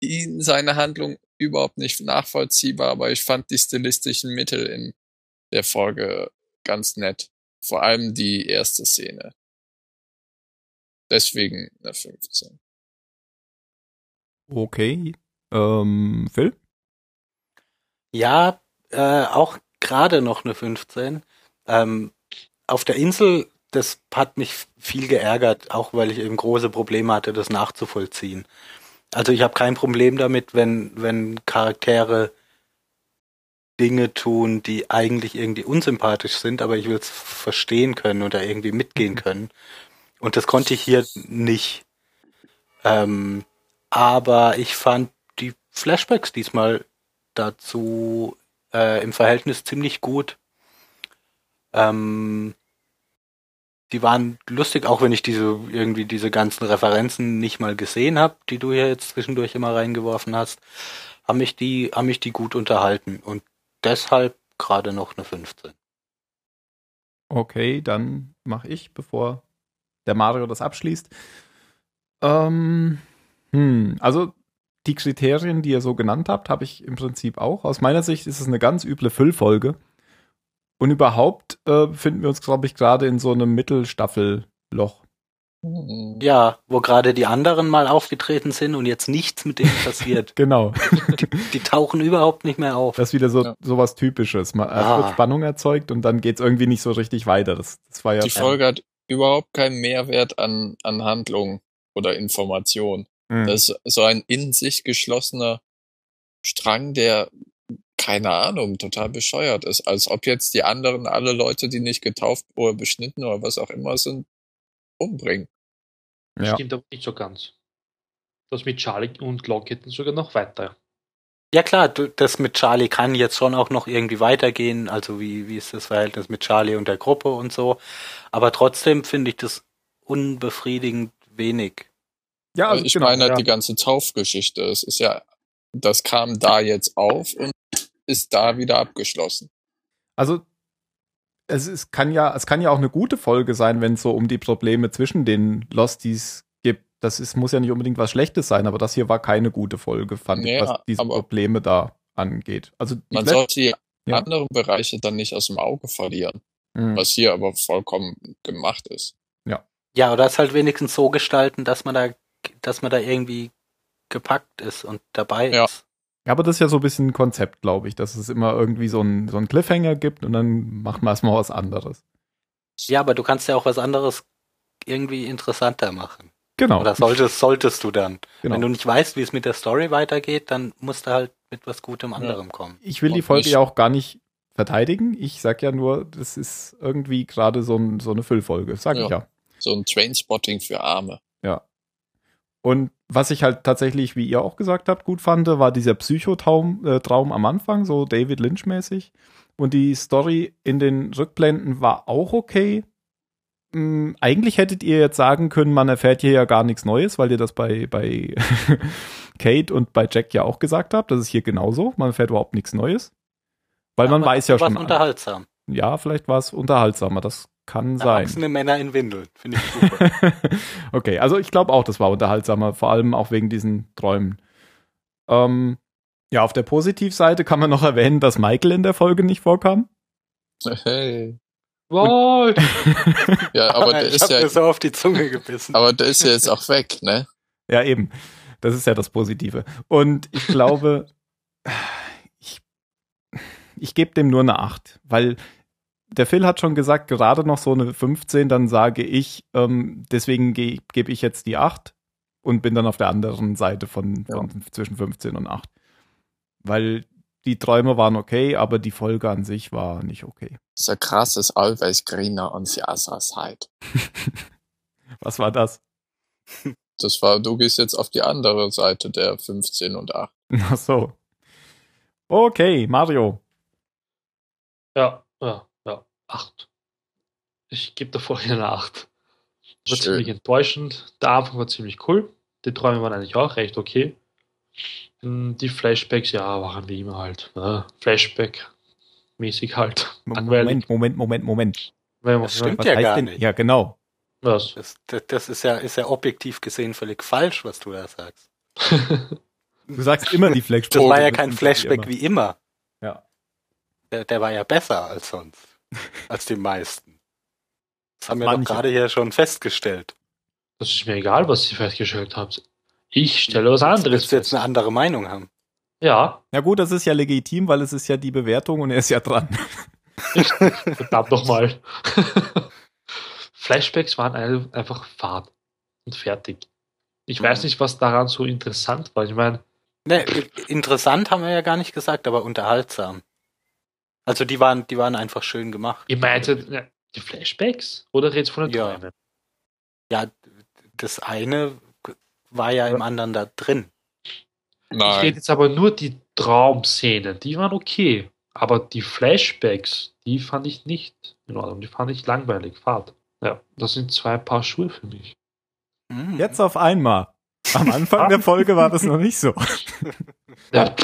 ihn, seine Handlung überhaupt nicht nachvollziehbar, aber ich fand die stilistischen Mittel in der Folge ganz nett. Vor allem die erste Szene. Deswegen eine 15. Okay. Ähm, Phil? Ja, äh, auch gerade noch eine 15. Ähm, auf der Insel, das hat mich viel geärgert, auch weil ich eben große Probleme hatte, das nachzuvollziehen. Also ich habe kein Problem damit, wenn, wenn Charaktere Dinge tun, die eigentlich irgendwie unsympathisch sind, aber ich will es verstehen können oder irgendwie mitgehen können. Und das konnte ich hier nicht. Ähm, aber ich fand die Flashbacks diesmal dazu äh, im Verhältnis ziemlich gut. Ähm, die waren lustig, auch wenn ich diese irgendwie diese ganzen Referenzen nicht mal gesehen habe, die du hier jetzt zwischendurch immer reingeworfen hast, haben mich die haben mich die gut unterhalten und deshalb gerade noch eine 15. Okay, dann mache ich, bevor der Mario das abschließt. Ähm, hm, also die Kriterien, die ihr so genannt habt, habe ich im Prinzip auch. Aus meiner Sicht ist es eine ganz üble Füllfolge. Und überhaupt äh, befinden wir uns, glaube ich, gerade in so einem Mittelstaffelloch. Ja, wo gerade die anderen mal aufgetreten sind und jetzt nichts mit denen passiert. Genau. die, die tauchen überhaupt nicht mehr auf. Das ist wieder so, Ja. so was Typisches. Man, es Ah. wird Spannung erzeugt und dann geht es irgendwie nicht so richtig weiter. Das, das war ja Die Folge hat überhaupt keinen Mehrwert an, an Handlung oder Information. Mhm. Das ist so ein in sich geschlossener Strang, der, keine Ahnung, total bescheuert ist. Als ob jetzt die anderen alle Leute, die nicht getauft oder beschnitten oder was auch immer sind, umbringen. ja. Stimmt aber nicht so ganz. Das mit Charlie und hätten sogar noch weiter. Ja klar, du, das mit Charlie kann jetzt schon auch noch irgendwie weitergehen. Also wie, wie ist das Verhältnis mit Charlie und der Gruppe und so. Aber trotzdem finde ich das unbefriedigend wenig. ja, also ich genau, meine halt ja. die ganze Taufgeschichte. Es ist ja, das kam da jetzt auf und ist da wieder abgeschlossen. Also es ist, kann ja, es kann ja auch eine gute Folge sein, wenn es so um die Probleme zwischen den Losties gibt. Das ist, muss ja nicht unbedingt was Schlechtes sein, aber das hier war keine gute Folge, fand Nee, ich, was diese Probleme da angeht. Also Man sollte die Ja. anderen Bereiche dann nicht aus dem Auge verlieren, Mhm. was hier aber vollkommen gemacht ist. Ja, oder es halt wenigstens so gestalten, dass man da, dass man da irgendwie gepackt ist und dabei Ja. ist. Ja, aber das ist ja so ein bisschen ein Konzept, glaube ich, dass es immer irgendwie so einen so einen Cliffhanger gibt und dann macht man erstmal was anderes. Ja, aber du kannst ja auch was anderes irgendwie interessanter machen. Genau. Oder solltest, solltest du dann. genau. Wenn du nicht weißt, wie es mit der Story weitergeht, dann musst du halt mit was Gutem anderem kommen. ich will die Und Folge nicht- ja auch gar nicht verteidigen. Ich sag ja nur, das ist irgendwie gerade so, ein, so eine Füllfolge, sag ich Ja. ja. So ein Trainspotting für Arme. Und was ich halt tatsächlich, wie ihr auch gesagt habt, gut fand, war dieser Psychotraum äh, Traum am Anfang, so David Lynch-mäßig. Und die Story in den Rückblenden war auch okay. Hm, eigentlich hättet ihr jetzt sagen können, man erfährt hier ja gar nichts Neues, weil ihr das bei, bei Kate und bei Jack ja auch gesagt habt. Das ist hier genauso. Man erfährt überhaupt nichts Neues. Weil man Aber weiß ja war schon. unterhaltsam. Ja, vielleicht war es unterhaltsamer. Das kann sein. Erwachsene Männer in Windeln. Finde ich super. okay, also ich glaube auch, das war unterhaltsamer, vor allem auch wegen diesen Träumen. Ähm, ja, auf der Positivseite kann man noch erwähnen, dass Michael in der Folge nicht vorkam. Hey. Wow! Ja, aber der ich ist hab ja, mir so auf die Zunge gebissen. aber der ist ja jetzt auch weg, ne? ja, eben. Das ist ja das Positive. Und ich glaube, ich, ich gebe dem nur eine 8, weil der Phil hat schon gesagt, gerade noch so eine 15, dann sage ich, ähm, deswegen ge gebe ich jetzt die 8 und bin dann auf der anderen Seite von, von zwischen 15 und 8. Weil die Träume waren okay, aber die Folge an sich war nicht okay. So krass ist always greener on the other side. Was war das? Das war, du gehst jetzt auf die andere Seite der 15 und 8. Ach so. Okay, Mario. Ja, ja, ja. Acht. Ich gebe davor eine Acht. War Schön. ziemlich enttäuschend. Der Anfang war ziemlich cool. Die Träume waren eigentlich auch recht okay. Hm, Die Flashbacks, ja, waren wie immer halt. Ne? Flashback-mäßig halt. Moment, Moment, Moment, Moment. Das stimmt Was ja heißt gar denn? nicht. Ja, genau. Was? Das, das, das ist ja, ist ja objektiv gesehen völlig falsch, was du da sagst. Du sagst immer die Das Flashbacks. war ja das kein Flashback immer. wie immer. Ja. Der, der war ja besser als sonst. Als die meisten. Das haben wir Manche. doch gerade hier schon festgestellt. Das ist mir egal, was ihr festgestellt habt. Ich stelle was anderes du jetzt fest. eine andere Meinung haben? Ja, Ja gut, das ist ja legitim, weil es ist ja die Bewertung und er ist ja dran. verdammt nochmal. Flashbacks waren ein- einfach Fahrt und fertig. Ich weiß Mhm. nicht, was daran so interessant war. Ich meine, Ne, interessant haben wir ja gar nicht gesagt, aber unterhaltsam. Also die waren, die waren einfach schön gemacht. ihr meintet ja, die Flashbacks oder redest von den Ja. Träumen? Ja, das eine war ja im anderen da drin. Ich rede Nein. jetzt aber nur die Traumszenen, die waren okay. Aber die Flashbacks, die fand ich nicht in Ordnung. Die fand ich langweilig, fad. Ja, das sind zwei Paar Schuhe für mich. Hm. Jetzt auf einmal. Am Anfang der Folge war das noch nicht so. Ja,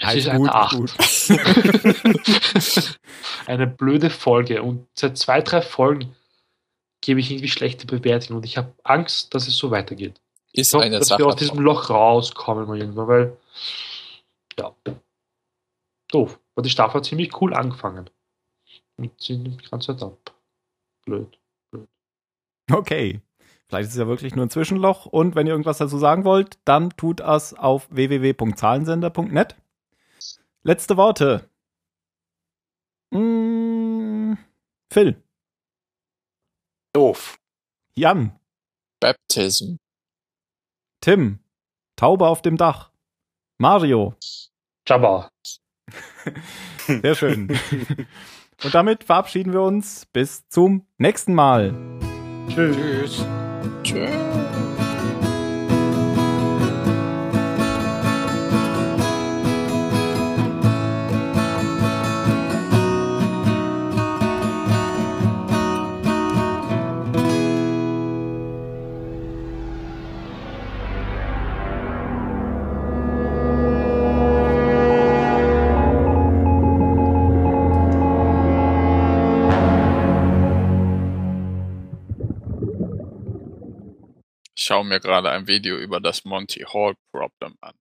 es ist eine Acht. eine blöde Folge. Und seit zwei, drei Folgen gebe ich irgendwie schlechte Bewertungen und ich habe Angst, dass es so weitergeht. Ich Ist hoffe, eine dass Sache. wir aus diesem Loch rauskommen mal irgendwann, weil ja, doof. Aber die Staffel hat ziemlich cool angefangen. Und sie nimmt die ganze Zeit ab. Blöd. Okay. Vielleicht ist es ja wirklich nur ein Zwischenloch. Und wenn ihr irgendwas dazu sagen wollt, dann tut es auf www.zahlensender.net. Letzte Worte. Mm, Phil, Doof. Jan, Baptism. Tim, Taube auf dem Dach, Mario, Jabba. sehr schön. Und damit verabschieden wir uns bis zum nächsten Mal. Tschüss. Tschüss. Schaue mir gerade ein Video über das Monty Hall Problem an.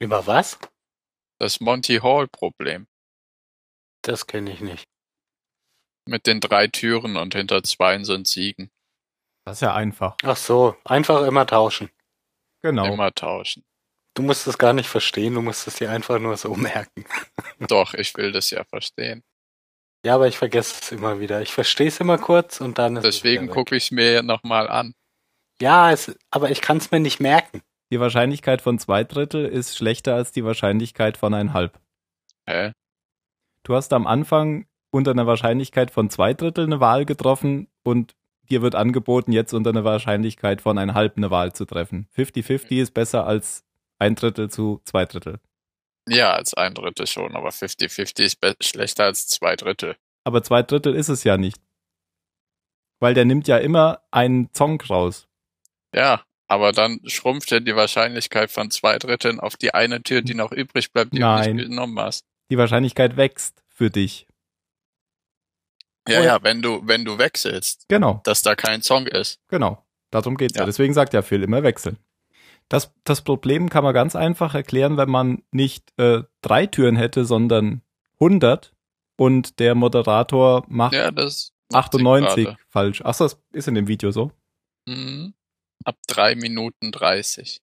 Über was? Das Monty Hall Problem Das kenne ich nicht. mit den drei Türen und hinter zweien sind Siegen. Das ist ja einfach. Ach so, einfach immer tauschen. Genau. Immer tauschen. Du musst es gar nicht verstehen, du musst es dir einfach nur so merken. Doch, ich will das ja verstehen. Ja, aber ich vergesse es immer wieder. Ich verstehe es immer kurz und dann ist Deswegen gucke ich es mir nochmal an. Ja, es, aber ich kann es mir nicht merken. Die Wahrscheinlichkeit von zwei Drittel ist schlechter als die Wahrscheinlichkeit von ein Halb. Hä? Du hast am Anfang unter einer Wahrscheinlichkeit von zwei Drittel eine Wahl getroffen und dir wird angeboten, jetzt unter einer Wahrscheinlichkeit von ein Halb eine Wahl zu treffen. 50-50 ist besser als ein Drittel zu zwei Drittel. Ja, als ein Drittel schon, aber 50-50 ist schlechter als zwei Drittel. Aber zwei Drittel ist es ja nicht. Weil der nimmt ja immer einen Zonk raus. Ja, aber dann schrumpft ja die Wahrscheinlichkeit von zwei Dritteln auf die eine Tür, die noch übrig bleibt, die Nein. du nicht genommen hast. Die Wahrscheinlichkeit wächst für dich. Ja, Oh ja. wenn du, wenn du wechselst, Genau, dass da kein Song ist. genau. Darum geht's ja. Ja. Deswegen sagt ja Phil immer wechseln. Das, das Problem kann man ganz einfach erklären, wenn man nicht äh, drei Türen hätte, sondern 100 und der Moderator macht Ja, das macht sie 98 gerade. falsch. Achso, das ist in dem Video so. Mhm. Ab drei Minuten 30.